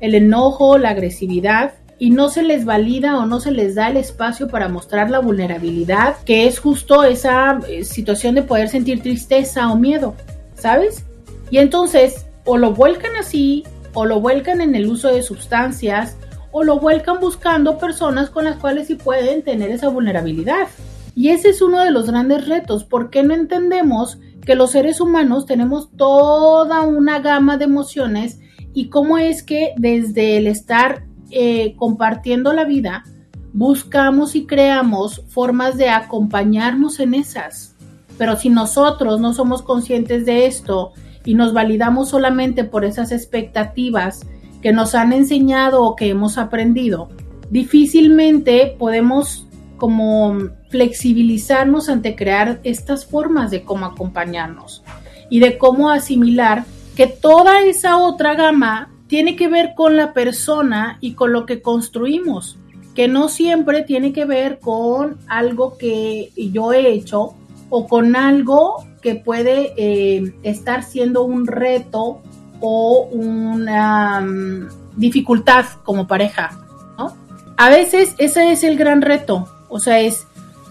El enojo, la agresividad, y no se les valida o no se les da el espacio para mostrar la vulnerabilidad, que es justo esa eh, situación de poder sentir tristeza o miedo, ¿sabes? Y entonces, o lo vuelcan así, o lo vuelcan en el uso de sustancias, o lo vuelcan buscando personas con las cuales sí pueden tener esa vulnerabilidad. Y ese es uno de los grandes retos, porque no entendemos que los seres humanos tenemos toda una gama de emociones y cómo es que desde el estar eh, compartiendo la vida, buscamos y creamos formas de acompañarnos en esas. Pero si nosotros no somos conscientes de esto y nos validamos solamente por esas expectativas que nos han enseñado o que hemos aprendido, difícilmente podemos como flexibilizarnos ante crear estas formas de cómo acompañarnos y de cómo asimilar que toda esa otra gama tiene que ver con la persona y con lo que construimos, que no siempre tiene que ver con algo que yo he hecho o con algo puede eh, estar siendo un reto o una mm, dificultad como pareja, ¿no? A veces ese es el gran reto, o sea, es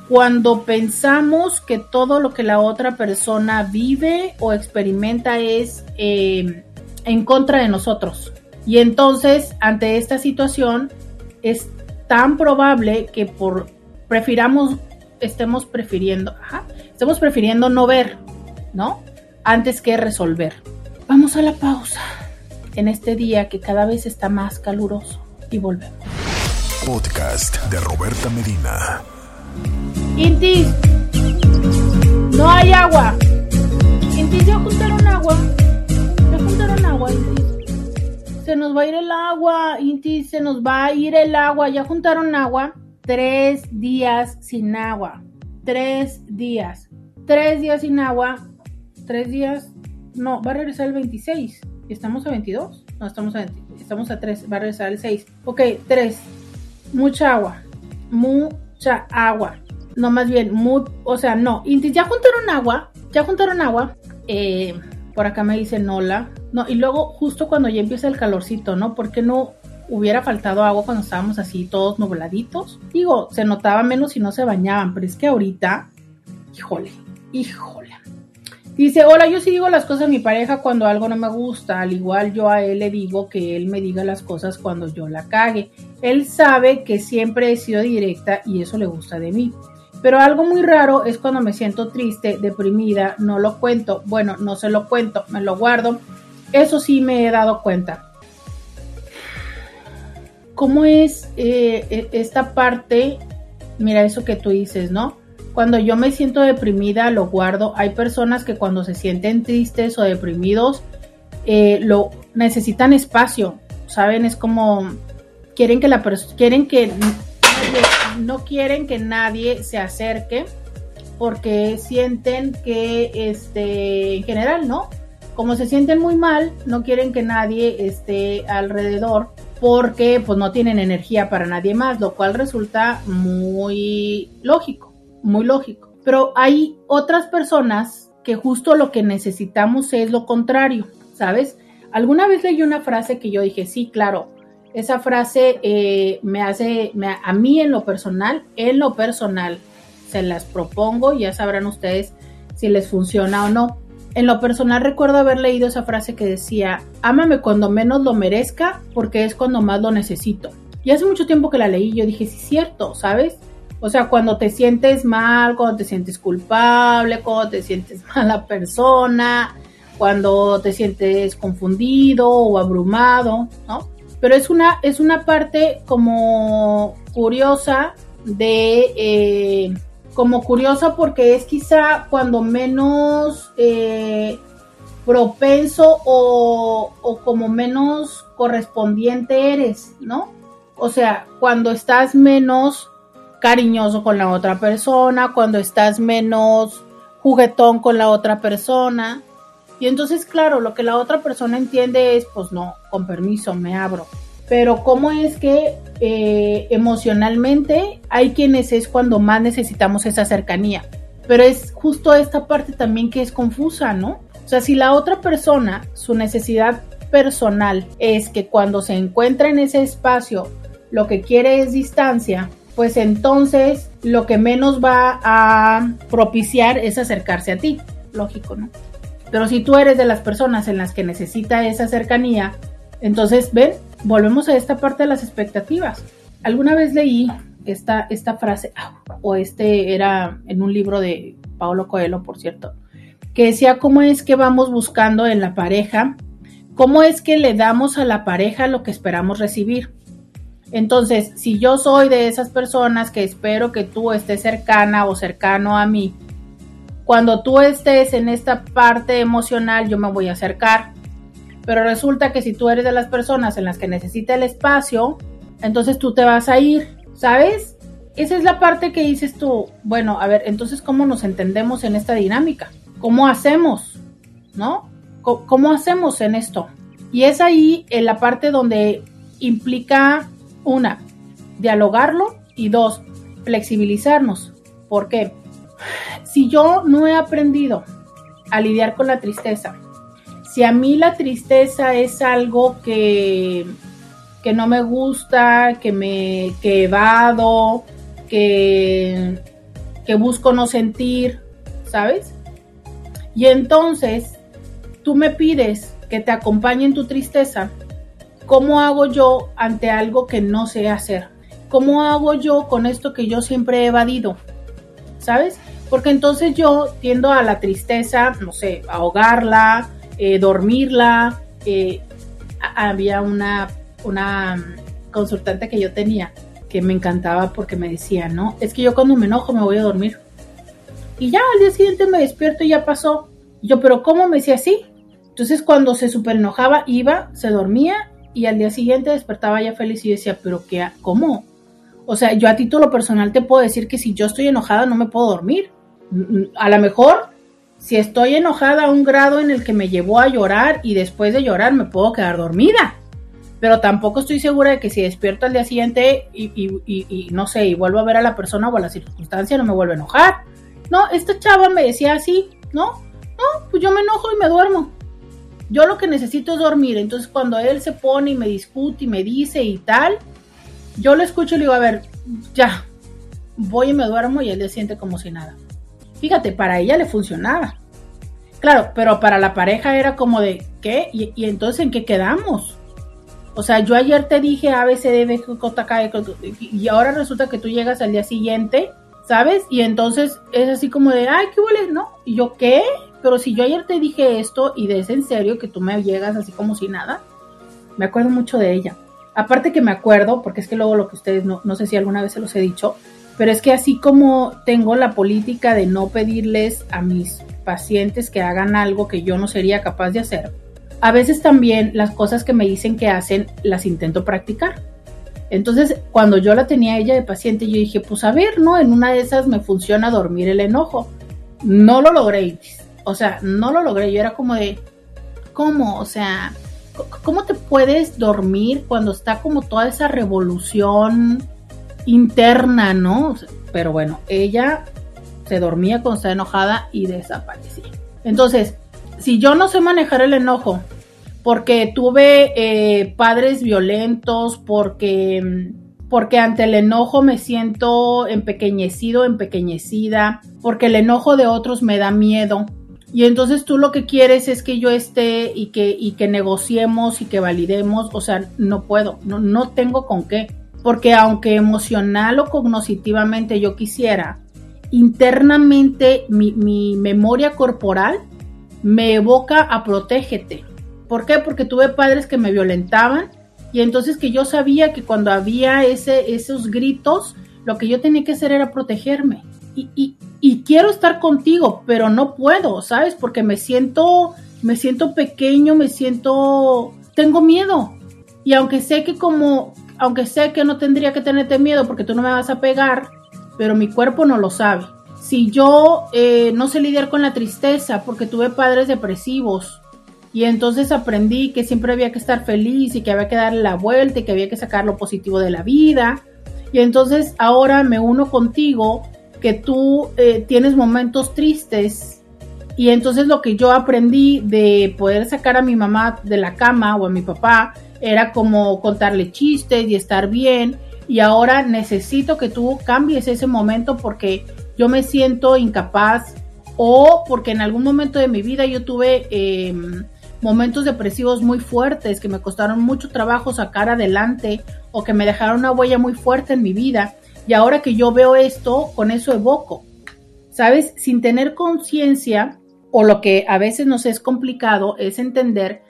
cuando pensamos que todo lo que la otra persona vive o experimenta es eh, en contra de nosotros. Y entonces, ante esta situación, es tan probable que por prefiramos, estemos prefiriendo, estemos prefiriendo no ver, ¿no? Antes que resolver. Vamos a la pausa en este día que cada vez está más caluroso y volvemos. Podcast de Roberta Medina. Intis, no hay agua. Intis, ya juntaron agua agua, Se nos va a ir el agua, Inti, se nos va a ir el agua. Ya juntaron agua. Tres días sin agua. Tres días. Tres días sin agua. Tres días. No, va a regresar el 26. ¿Estamos a 22? No, estamos a, estamos a 3. Va a regresar el 6. Ok, 3. Mucha agua. Mucha agua. No, más bien, muy, o sea, no. Ya juntaron agua. Ya juntaron agua. Eh, por acá me dicen hola. No, y luego justo cuando ya empieza el calorcito, ¿no? ¿Por qué no hubiera faltado agua cuando estábamos así todos nubladitos? Digo, se notaba menos si no se bañaban, pero es que ahorita, híjole, híjole. Dice, hola, yo sí digo las cosas a mi pareja cuando algo no me gusta, al igual yo a él le digo que él me diga las cosas cuando yo la cague. Él sabe que siempre he sido directa y eso le gusta de mí. Pero algo muy raro es cuando me siento triste, deprimida, no lo cuento. Bueno, no se lo cuento, me lo guardo. Eso sí me he dado cuenta. ¿Cómo es eh, e, esta parte? Mira eso que tú dices, ¿no? Cuando yo me siento deprimida, lo guardo. Hay personas que cuando se sienten tristes o deprimidos, eh, lo necesitan espacio, ¿saben? Es como quieren que la quieren que no quieren que nadie se acerque porque sienten que, este, en general, ¿no? Como se sienten muy mal, no quieren que nadie esté alrededor porque pues no tienen energía para nadie más, lo cual resulta muy lógico, muy lógico. Pero hay otras personas que justo lo que necesitamos es lo contrario, ¿sabes? Alguna vez leí una frase que yo dije, sí, claro, esa frase eh, me hace, a mí en lo personal, en lo personal, se las propongo, ya sabrán ustedes si les funciona o no. En lo personal recuerdo haber leído esa frase que decía, ámame cuando menos lo merezca porque es cuando más lo necesito. Y hace mucho tiempo que la leí, yo dije, sí, cierto, ¿sabes? O sea, cuando te sientes mal, cuando te sientes culpable, cuando te sientes <laughs> mala persona, cuando te sientes confundido o abrumado, ¿no? pero es una, es una parte como curiosa de, eh, como curiosa porque es quizá cuando menos eh, propenso o, o como menos correspondiente eres, ¿no? O sea, cuando estás menos cariñoso con la otra persona, cuando estás menos juguetón con la otra persona. Y entonces, claro, lo que la otra persona entiende es, pues no, con permiso, me abro. Pero cómo es que eh, emocionalmente hay quienes es cuando más necesitamos esa cercanía. Pero es justo esta parte también que es confusa, ¿no? O sea, si la otra persona, su necesidad personal es que cuando se encuentra en ese espacio, lo que quiere es distancia, pues entonces lo que menos va a propiciar es acercarse a ti. Lógico, ¿no? Pero si tú eres de las personas en las que necesita esa cercanía, entonces, ven, volvemos a esta parte de las expectativas. Alguna vez leí esta, esta frase, o este era en un libro de Paolo Coelho, por cierto, que decía cómo es que vamos buscando en la pareja, cómo es que le damos a la pareja lo que esperamos recibir. Entonces, si yo soy de esas personas que espero que tú estés cercana o cercano a mí, cuando tú estés en esta parte emocional, yo me voy a acercar. Pero resulta que si tú eres de las personas en las que necesita el espacio, entonces tú te vas a ir, ¿sabes? Esa es la parte que dices tú, bueno, a ver, entonces ¿cómo nos entendemos en esta dinámica? ¿Cómo hacemos? ¿No? ¿Cómo hacemos en esto? Y es ahí en la parte donde implica, una, dialogarlo y dos, flexibilizarnos. ¿Por qué? Si yo no he aprendido a lidiar con la tristeza, si a mí la tristeza es algo que, que no me gusta, que me que evado, que, que busco no sentir, ¿sabes? Y entonces tú me pides que te acompañe en tu tristeza, ¿cómo hago yo ante algo que no sé hacer? ¿Cómo hago yo con esto que yo siempre he evadido? ¿Sabes? Porque entonces yo tiendo a la tristeza, no sé, ahogarla, eh, dormirla. Eh, había una, una consultante que yo tenía que me encantaba porque me decía, no, es que yo cuando me enojo me voy a dormir. Y ya al día siguiente me despierto y ya pasó. yo, pero ¿cómo me decía así? Entonces cuando se super enojaba, iba, se dormía y al día siguiente despertaba ya feliz y decía, pero ¿qué? ¿Cómo? O sea, yo a título personal te puedo decir que si yo estoy enojada no me puedo dormir. A lo mejor, si estoy enojada a un grado en el que me llevó a llorar y después de llorar me puedo quedar dormida. Pero tampoco estoy segura de que si despierto al día siguiente y, no sé, y vuelvo a ver a la persona o a la circunstancia, no me vuelve a enojar. No, esta chava me decía así, ¿no? No, pues yo me enojo y me duermo. Yo lo que necesito es dormir. Entonces cuando él se pone y me discute y me dice y tal, yo lo escucho y le digo, a ver, ya, voy y me duermo y él le siente como si nada. Fíjate, para ella le funcionaba. Claro, pero para la pareja era como de, ¿qué? ¿Y, entonces en qué quedamos? O sea, yo ayer te dije A, B, C, D, B, y ahora resulta que tú llegas al día siguiente, ¿sabes? Y entonces es así como de, ay, ¿qué huele? ¿No? Y yo, ¿qué? Pero si yo ayer te dije esto y de ese en serio que tú me llegas así como si nada, me acuerdo mucho de ella. Aparte que me acuerdo, porque es que luego lo que ustedes, no, no sé si alguna vez se los he dicho, pero es que así como tengo la política de no pedirles a mis pacientes que hagan algo que yo no sería capaz de hacer, a veces también las cosas que me dicen que hacen las intento practicar. Entonces, cuando yo la tenía ella de paciente, yo dije, pues a ver, ¿no? En una de esas me funciona dormir el enojo. No lo logré, o sea, no lo logré. Yo era como de, ¿cómo? O sea, ¿cómo te puedes dormir cuando está como toda esa revolución interna, ¿no? Pero bueno, ella se dormía cuando estaba enojada y desaparecía. Entonces, si yo no sé manejar el enojo, porque tuve eh, padres violentos, porque, porque ante el enojo me siento empequeñecido, empequeñecida, porque el enojo de otros me da miedo. Y entonces tú lo que quieres es que yo esté y que, y que negociemos y que validemos. O sea, no puedo, no, no tengo con qué porque aunque emocional o cognitivamente yo quisiera, internamente mi, memoria corporal me evoca a protégete. ¿Por qué? Porque tuve padres que me violentaban y entonces que yo sabía que cuando había ese, esos gritos, lo que yo tenía que hacer era protegerme. Y, quiero estar contigo, pero no puedo, ¿sabes? Porque me siento, me siento pequeño, me siento, tengo miedo. Y aunque sé que como aunque sé que no tendría que tenerte miedo porque tú no me vas a pegar, pero mi cuerpo no lo sabe. Si yo eh, no sé lidiar con la tristeza porque tuve padres depresivos y entonces aprendí que siempre había que estar feliz y que había que darle la vuelta y que había que sacar lo positivo de la vida, y entonces ahora me uno contigo que tú eh, tienes momentos tristes y entonces lo que yo aprendí de poder sacar a mi mamá de la cama o a mi papá era como contarle chistes y estar bien. Y ahora necesito que tú cambies ese momento porque yo me siento incapaz o porque en algún momento de mi vida yo tuve em, momentos depresivos muy fuertes que me costaron mucho trabajo sacar adelante o que me dejaron una huella muy fuerte en mi vida. Y ahora que yo veo esto, con eso evoco. ¿Sabes? Sin tener conciencia, o lo que a veces nos es complicado, es entender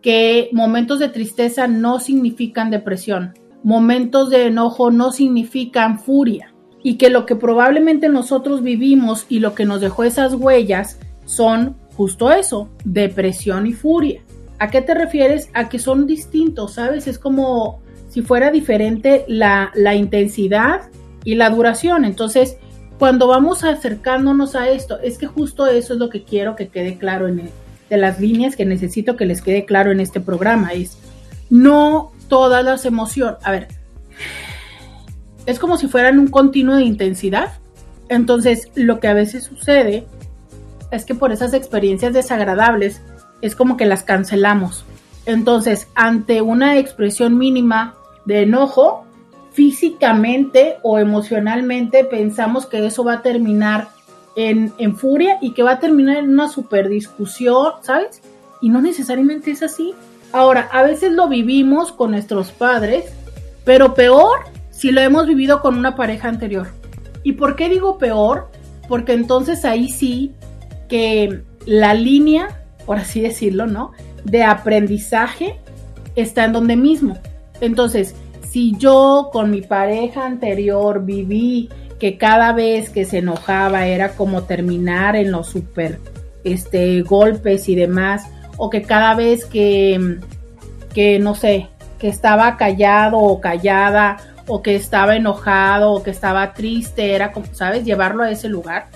que momentos de tristeza no significan depresión, momentos de enojo no significan furia y que lo que probablemente nosotros vivimos y lo que nos dejó esas huellas son justo eso, depresión y furia. ¿A qué te refieres? A que son distintos, ¿sabes? Es como si fuera diferente la, la intensidad y la duración. Entonces, cuando vamos acercándonos a esto, es que justo eso es lo que quiero que quede claro en, de las líneas que necesito que les quede claro en este programa. Es no todas las emociones. A ver, es como si fueran un continuo de intensidad. Entonces, lo que a veces sucede es que por esas experiencias desagradables es como que las cancelamos. Entonces, ante una expresión mínima de enojo, físicamente o emocionalmente pensamos que eso va a terminar en, furia y que va a terminar en una super discusión, ¿sabes? Y no necesariamente es así. Ahora, a veces lo vivimos con nuestros padres, pero peor si lo hemos vivido con una pareja anterior. ¿Y por qué digo peor? Porque entonces ahí sí que la línea, por así decirlo, ¿no? De aprendizaje está en donde mismo. Entonces, si yo con mi pareja anterior viví que cada vez que se enojaba era como terminar en los super este, golpes y demás, o que cada vez que, que no sé, que estaba callado o callada, o que estaba enojado, o que estaba triste, era como, ¿sabes? Llevarlo a ese lugar.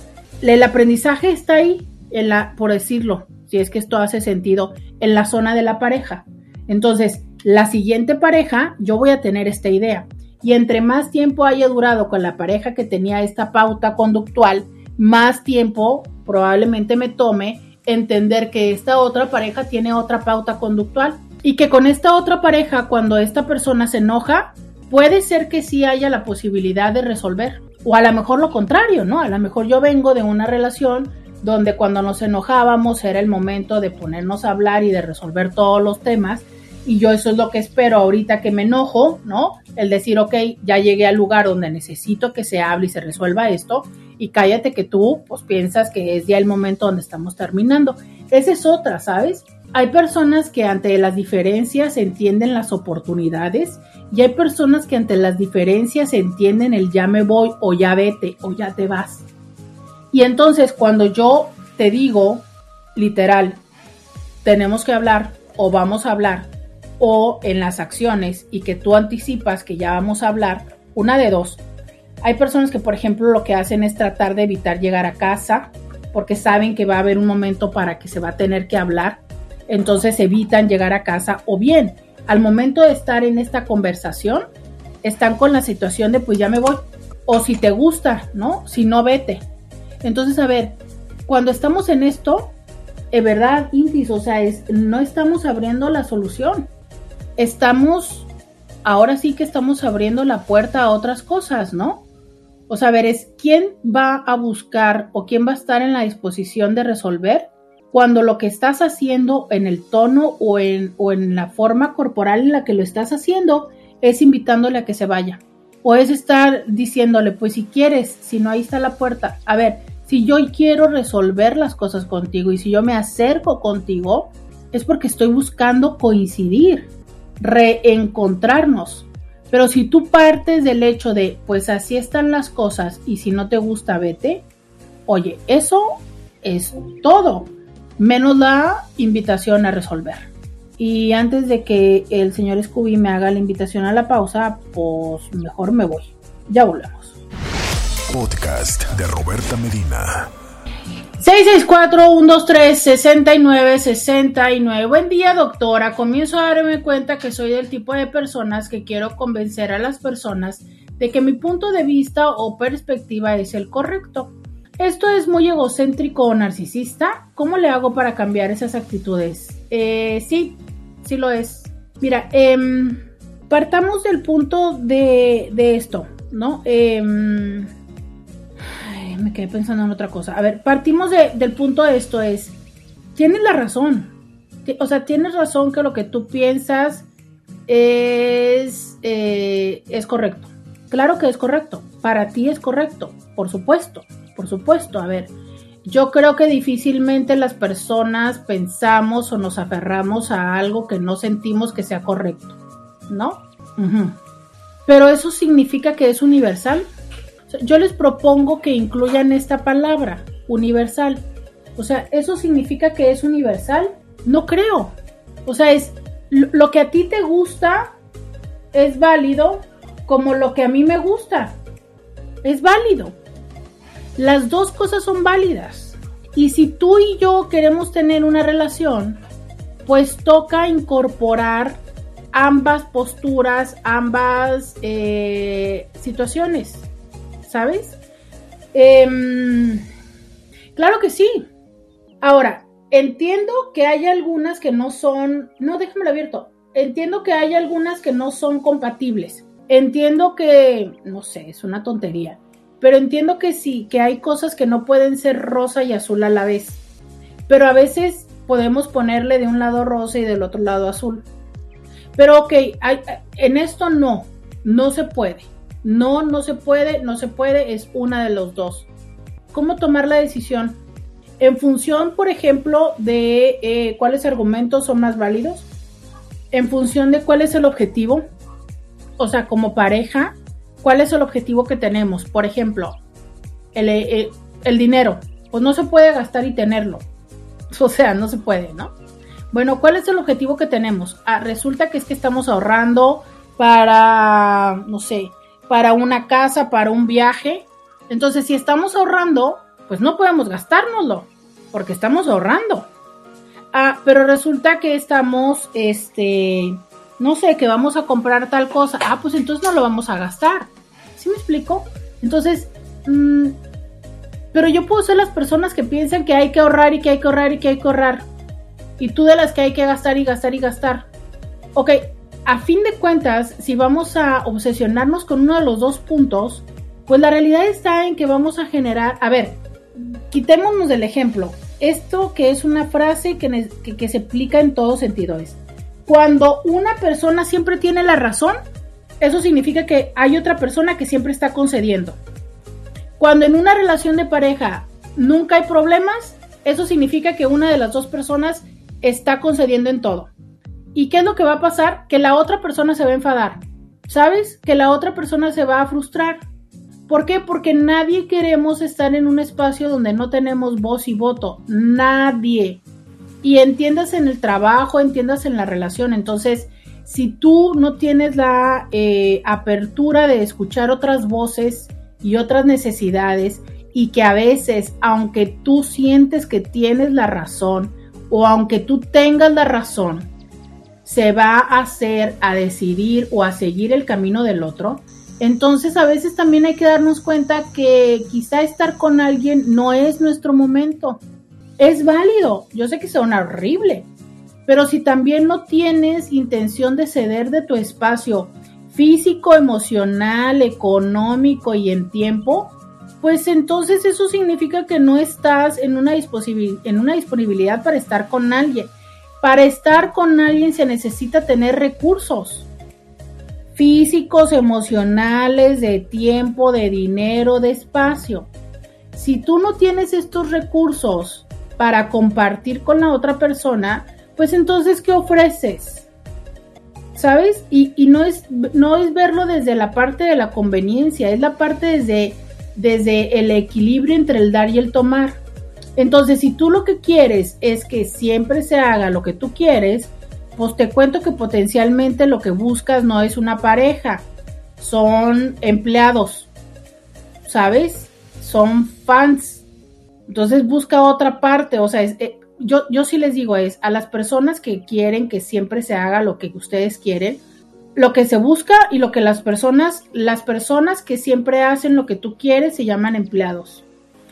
El aprendizaje está ahí, en la, por decirlo, si es que esto hace sentido, en la zona de la pareja. Entonces, la siguiente pareja, yo voy a tener esta idea y entre más tiempo haya durado con la pareja que tenía esta pauta conductual, más tiempo probablemente me tome entender que esta otra pareja tiene otra pauta conductual y que con esta otra pareja cuando esta persona se enoja, puede ser que sí haya la posibilidad de resolver. O a lo mejor lo contrario, ¿no? A lo mejor yo vengo de una relación donde cuando nos enojábamos era el momento de ponernos a hablar y de resolver todos los temas y yo eso es lo que espero ahorita que me enojo, ¿no? El decir, ok, ya llegué al lugar donde necesito que se hable y se resuelva esto y cállate que tú pues piensas que es ya el momento donde estamos terminando. Esa es otra, ¿sabes? Hay personas que ante las diferencias entienden las oportunidades y hay personas que ante las diferencias entienden el ya me voy o ya vete o ya te vas. Y entonces cuando yo te digo, literal, tenemos que hablar o vamos a hablar o en las acciones y que tú anticipas que ya vamos a hablar, una de dos. Hay personas que, por ejemplo, lo que hacen es tratar de evitar llegar a casa porque saben que va a haber un momento para que se va a tener que hablar, entonces evitan llegar a casa o bien al momento de estar en esta conversación están con la situación de pues ya me voy o si te gusta, ¿no? Si no vete. Entonces, a ver, cuando estamos en esto, es verdad, Intis, o sea, es, no estamos abriendo la solución estamos, ahora sí que estamos abriendo la puerta a otras cosas, ¿no? O sea, ver, es quién va a buscar o quién va a estar en la disposición de resolver cuando lo que estás haciendo en el tono o en, o en la forma corporal en la que lo estás haciendo es invitándole a que se vaya. O es estar diciéndole, pues si quieres, si no, ahí está la puerta. A ver, si yo quiero resolver las cosas contigo y si yo me acerco contigo, es porque estoy buscando coincidir reencontrarnos. Pero si tú partes del hecho de, pues así están las cosas y si no te gusta, vete, oye, eso es todo, menos la invitación a resolver. Y antes de que el señor Scooby me haga la invitación a la pausa, pues mejor me voy. Ya volvemos. Podcast de Roberta Medina. 664-123-6969. Buen día, doctora. Comienzo a darme cuenta que soy del tipo de personas que quiero convencer a las personas de que mi punto de vista o perspectiva es el correcto. ¿Esto es muy egocéntrico o narcisista? ¿Cómo le hago para cambiar esas actitudes? Eh, sí, sí lo es. Mira, em, partamos del punto de, esto, ¿no? Em, me quedé pensando en otra cosa. A ver, partimos del punto de esto es, tienes la razón. O sea, tienes razón que lo que tú piensas es, eh, es correcto. Claro que es correcto. Para ti es correcto, por supuesto por supuesto. A ver, yo creo que difícilmente las personas pensamos o nos aferramos a algo que no sentimos que sea correcto, ¿no? Pero eso significa que es universal. Yo les propongo que incluyan esta palabra, universal. O sea, ¿eso significa que es universal? No creo. O sea, es lo que a ti te gusta es válido como lo que a mí me gusta. Es válido. Las dos cosas son válidas. Y si tú y yo queremos tener una relación, pues toca incorporar ambas posturas, ambas eh, situaciones, ¿sabes? Em, claro que sí. Ahora, entiendo que hay algunas que no son, no, déjamelo abierto, entiendo que hay algunas que no son compatibles. Entiendo que, no sé, es una tontería. Pero entiendo que sí, que hay cosas que no pueden ser rosa y azul a la vez. Pero a veces podemos ponerle de un lado rosa y del otro lado azul. Pero ok, en esto no, no se puede. No, no se puede, no se puede, es una de los dos. ¿Cómo tomar la decisión? En función, por ejemplo, de eh, cuáles argumentos son más válidos, en función de cuál es el objetivo, o sea, como pareja, ¿Cuál es el objetivo que tenemos? Por ejemplo, eh, el, dinero. Pues no se puede gastar y tenerlo. <laughs> O sea, no se puede, ¿no? Bueno, ¿cuál es el objetivo que tenemos? Ah, resulta que es que estamos ahorrando para, no sé, para una casa, para un viaje. Entonces, si estamos ahorrando, pues no podemos gastárnoslo, porque estamos ahorrando. Ah, pero resulta que estamos, este, no sé, que vamos a comprar tal cosa. Ah, pues entonces no lo vamos a gastar. ¿Sí me explico? Entonces, mm, pero yo puedo ser las personas que piensan que hay que ahorrar y que hay que ahorrar y que hay que ahorrar. Y tú de las que hay que gastar y gastar y gastar. Ok, a fin de cuentas, si vamos a obsesionarnos con uno de los dos puntos, pues la realidad está en que vamos a generar, a ver, quitémonos del ejemplo. Esto que es una frase que, que, se aplica en todo sentido es, cuando una persona siempre tiene la razón, eso significa que hay otra persona que siempre está concediendo. Cuando en una relación de pareja nunca hay problemas, eso significa que una de las dos personas está concediendo en todo. ¿Y qué es lo que va a pasar? Que la otra persona se va a enfadar. ¿Sabes? Que la otra persona se va a frustrar. ¿Por qué? Porque nadie queremos estar en un espacio donde no tenemos voz y voto. Nadie. Y entiendas en el trabajo, entiendas en la relación. Entonces, si tú no tienes la eh, apertura de escuchar otras voces y otras necesidades y que a veces, aunque tú sientes que tienes la razón o aunque tú tengas la razón, se va a hacer a decidir o a seguir el camino del otro, entonces a veces también hay que darnos cuenta que quizá estar con alguien no es nuestro momento. Es válido, yo sé que suena horrible, pero si también no tienes intención de ceder de tu espacio físico, emocional, económico y en tiempo, pues entonces eso significa que no estás una, en una disponibilidad para estar con alguien. Para estar con alguien se necesita tener recursos físicos, emocionales, de tiempo, de dinero, de espacio. Si tú no tienes estos recursos para compartir con la otra persona, pues entonces, ¿qué ofreces? ¿Sabes? Y, no, es, no es verlo desde la parte de la conveniencia, es la parte desde, desde el equilibrio entre el dar y el tomar. Entonces, si tú lo que quieres es que siempre se haga lo que tú quieres, pues te cuento que potencialmente lo que buscas no es una pareja, son empleados. ¿sabes? Son fans. Entonces busca otra parte, o sea, eh, yo, yo sí les digo es, a las personas que quieren que siempre se haga lo que ustedes quieren, lo que se busca y lo que las personas, las personas que siempre hacen lo que tú quieres se llaman empleados.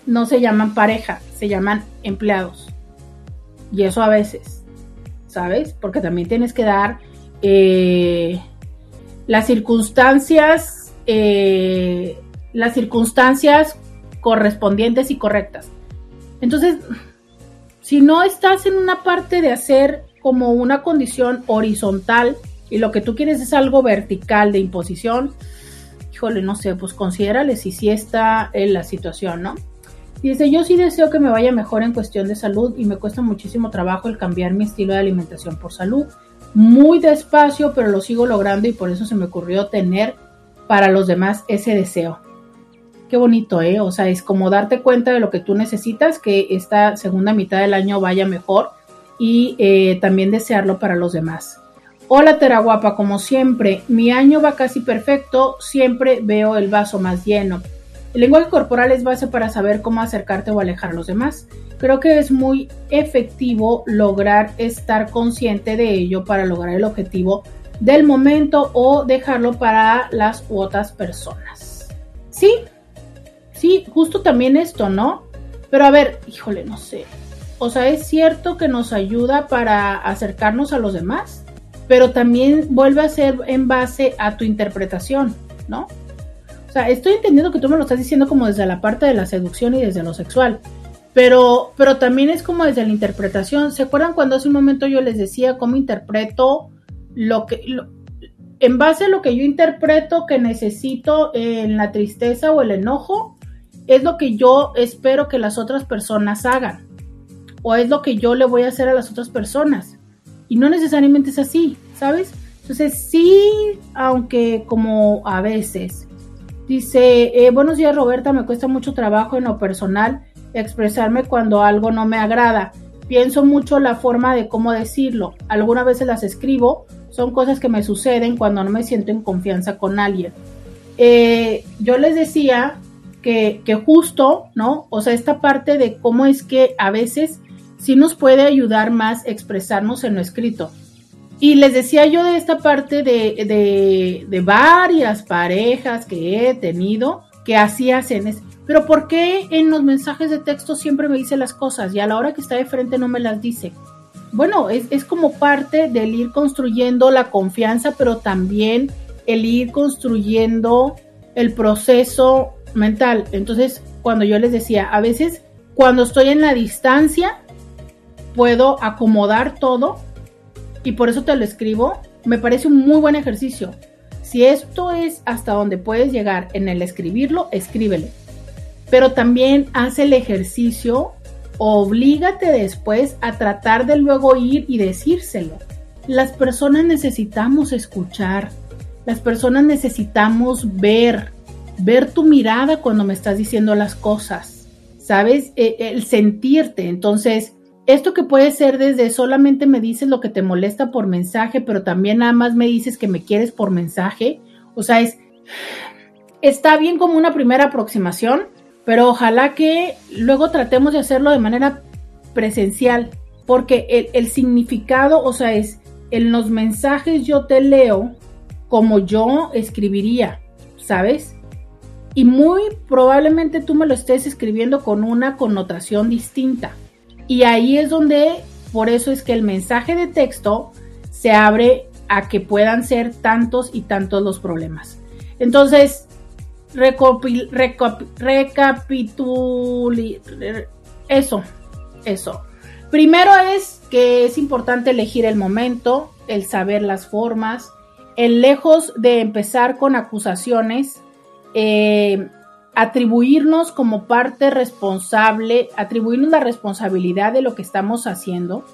No se llaman pareja, se llaman empleados. Y eso a veces, ¿sabes? Porque también tienes que dar eh, las circunstancias, eh, las circunstancias correspondientes y correctas. Entonces, si no estás en una parte de hacer como una condición horizontal y lo que tú quieres es algo vertical de imposición, híjole, no sé, pues considérale si sí está en la situación, ¿no? Dice, yo sí deseo que me vaya mejor en cuestión de salud y me cuesta muchísimo trabajo el cambiar mi estilo de alimentación por salud. Muy despacio, pero lo sigo logrando y por eso se me ocurrió tener para los demás ese deseo. Qué bonito, ¿eh? O sea, es como darte cuenta de lo que tú necesitas, que esta segunda mitad del año vaya mejor y eh, también desearlo para los demás. Hola Teraguapa, como siempre, mi año va casi perfecto, siempre veo el vaso más lleno. El lenguaje corporal es base para saber cómo acercarte o alejar a los demás. Creo que es muy efectivo lograr estar consciente de ello para lograr el objetivo del momento o dejarlo para las otras personas. Sí, sí, justo también esto, ¿no? Pero a ver, híjole, no sé. O sea, es cierto que nos ayuda para acercarnos a los demás, pero también vuelve a ser en base a tu interpretación, ¿no? Estoy entendiendo que tú me lo estás diciendo como desde la parte de la seducción y desde lo sexual, pero, pero también es como desde la interpretación. ¿Se acuerdan cuando hace un momento yo les decía cómo interpreto lo que... en base a lo que yo interpreto que necesito en la tristeza o el enojo, es lo que yo espero que las otras personas hagan. O es lo que yo le voy a hacer a las otras personas. Y no necesariamente es así, ¿sabes? Entonces sí, aunque como a veces Dice, eh, buenos días Roberta, me cuesta mucho trabajo en lo personal expresarme cuando algo no me agrada. Pienso mucho la forma de cómo decirlo. Algunas veces las escribo, son cosas que me suceden cuando no me siento en confianza con alguien. Eh, yo les decía que, que justo, ¿no? O sea, esta parte de cómo es que a veces sí nos puede ayudar más expresarnos en lo escrito. Y les decía yo de esta parte de, de, varias parejas que he tenido que así hacen. Es, pero ¿por qué en los mensajes de texto siempre me dice las cosas y a la hora que está de frente no me las dice? Bueno, es, es como parte del ir construyendo la confianza, pero también el ir construyendo el proceso mental. Entonces, cuando yo les decía, a veces cuando estoy en la distancia, puedo acomodar todo y por eso te lo escribo, me parece un muy buen ejercicio. Si esto es hasta donde puedes llegar en el escribirlo, escríbelo. Pero también haz el ejercicio, oblígate después a tratar de luego ir y decírselo. Las personas necesitamos escuchar, las personas necesitamos ver, ver tu mirada cuando me estás diciendo las cosas, ¿sabes? E, el sentirte. Entonces, esto que puede ser desde solamente me dices lo que te molesta por mensaje, pero también nada más me dices que me quieres por mensaje. O sea, es está bien como una primera aproximación, pero ojalá que luego tratemos de hacerlo de manera presencial, porque el, significado, o sea, es en los mensajes yo te leo como yo escribiría, ¿sabes? Y muy probablemente tú me lo estés escribiendo con una connotación distinta. Y ahí es donde, por eso es que el mensaje de texto se abre a que puedan ser tantos y tantos los problemas. Entonces, recapituli, eso, eso. Primero es que es importante elegir el momento, el saber las formas, el lejos de empezar con acusaciones, eh, atribuirnos como parte responsable, atribuirnos la responsabilidad de lo que estamos haciendo,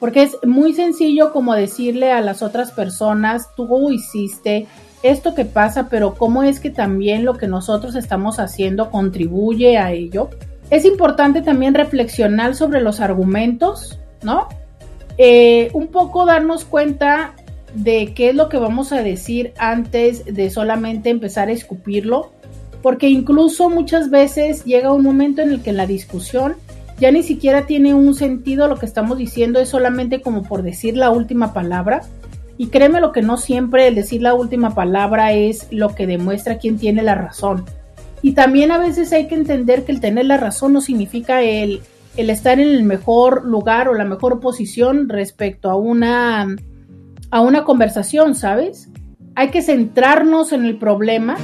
porque es muy sencillo como decirle a las otras personas, tú hiciste esto que pasa, pero cómo es que también lo que nosotros estamos haciendo contribuye a ello. Es importante también reflexionar sobre los argumentos, ¿no? Eh, un poco darnos cuenta de qué es lo que vamos a decir antes de solamente empezar a escupirlo porque incluso muchas veces llega un momento en el que la discusión ya ni siquiera tiene un sentido lo que estamos diciendo, es solamente como por decir la última palabra. Y créeme lo que no siempre el decir la última palabra es lo que demuestra quién tiene la razón. Y también a veces hay que entender que el tener la razón no significa el, el estar en el mejor lugar o la mejor posición respecto a una, a una conversación, ¿sabes? Hay que centrarnos en el problema,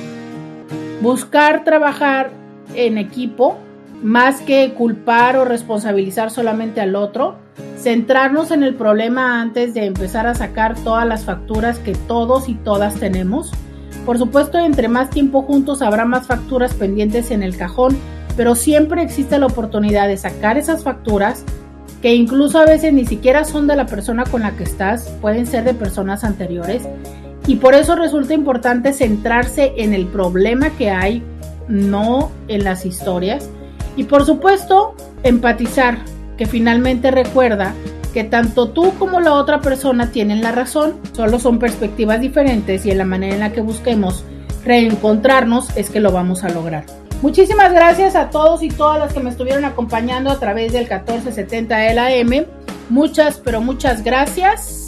buscar trabajar en equipo más que culpar o responsabilizar solamente al otro, centrarnos en el problema antes de empezar a sacar todas las facturas que todos y todas tenemos. Por supuesto, entre más tiempo juntos habrá más facturas pendientes en el cajón, pero siempre existe la oportunidad de sacar esas facturas que incluso a veces ni siquiera son de la persona con la que estás, pueden ser de personas anteriores. Y por eso resulta importante centrarse en el problema que hay, no en las historias y por supuesto, empatizar, que finalmente recuerda que tanto tú como la otra persona tienen la razón, solo son perspectivas diferentes y en la manera en la que busquemos reencontrarnos es que lo vamos a lograr. Muchísimas gracias a todos y todas las que me estuvieron acompañando a través del 1470 de la M. Muchas, pero muchas gracias.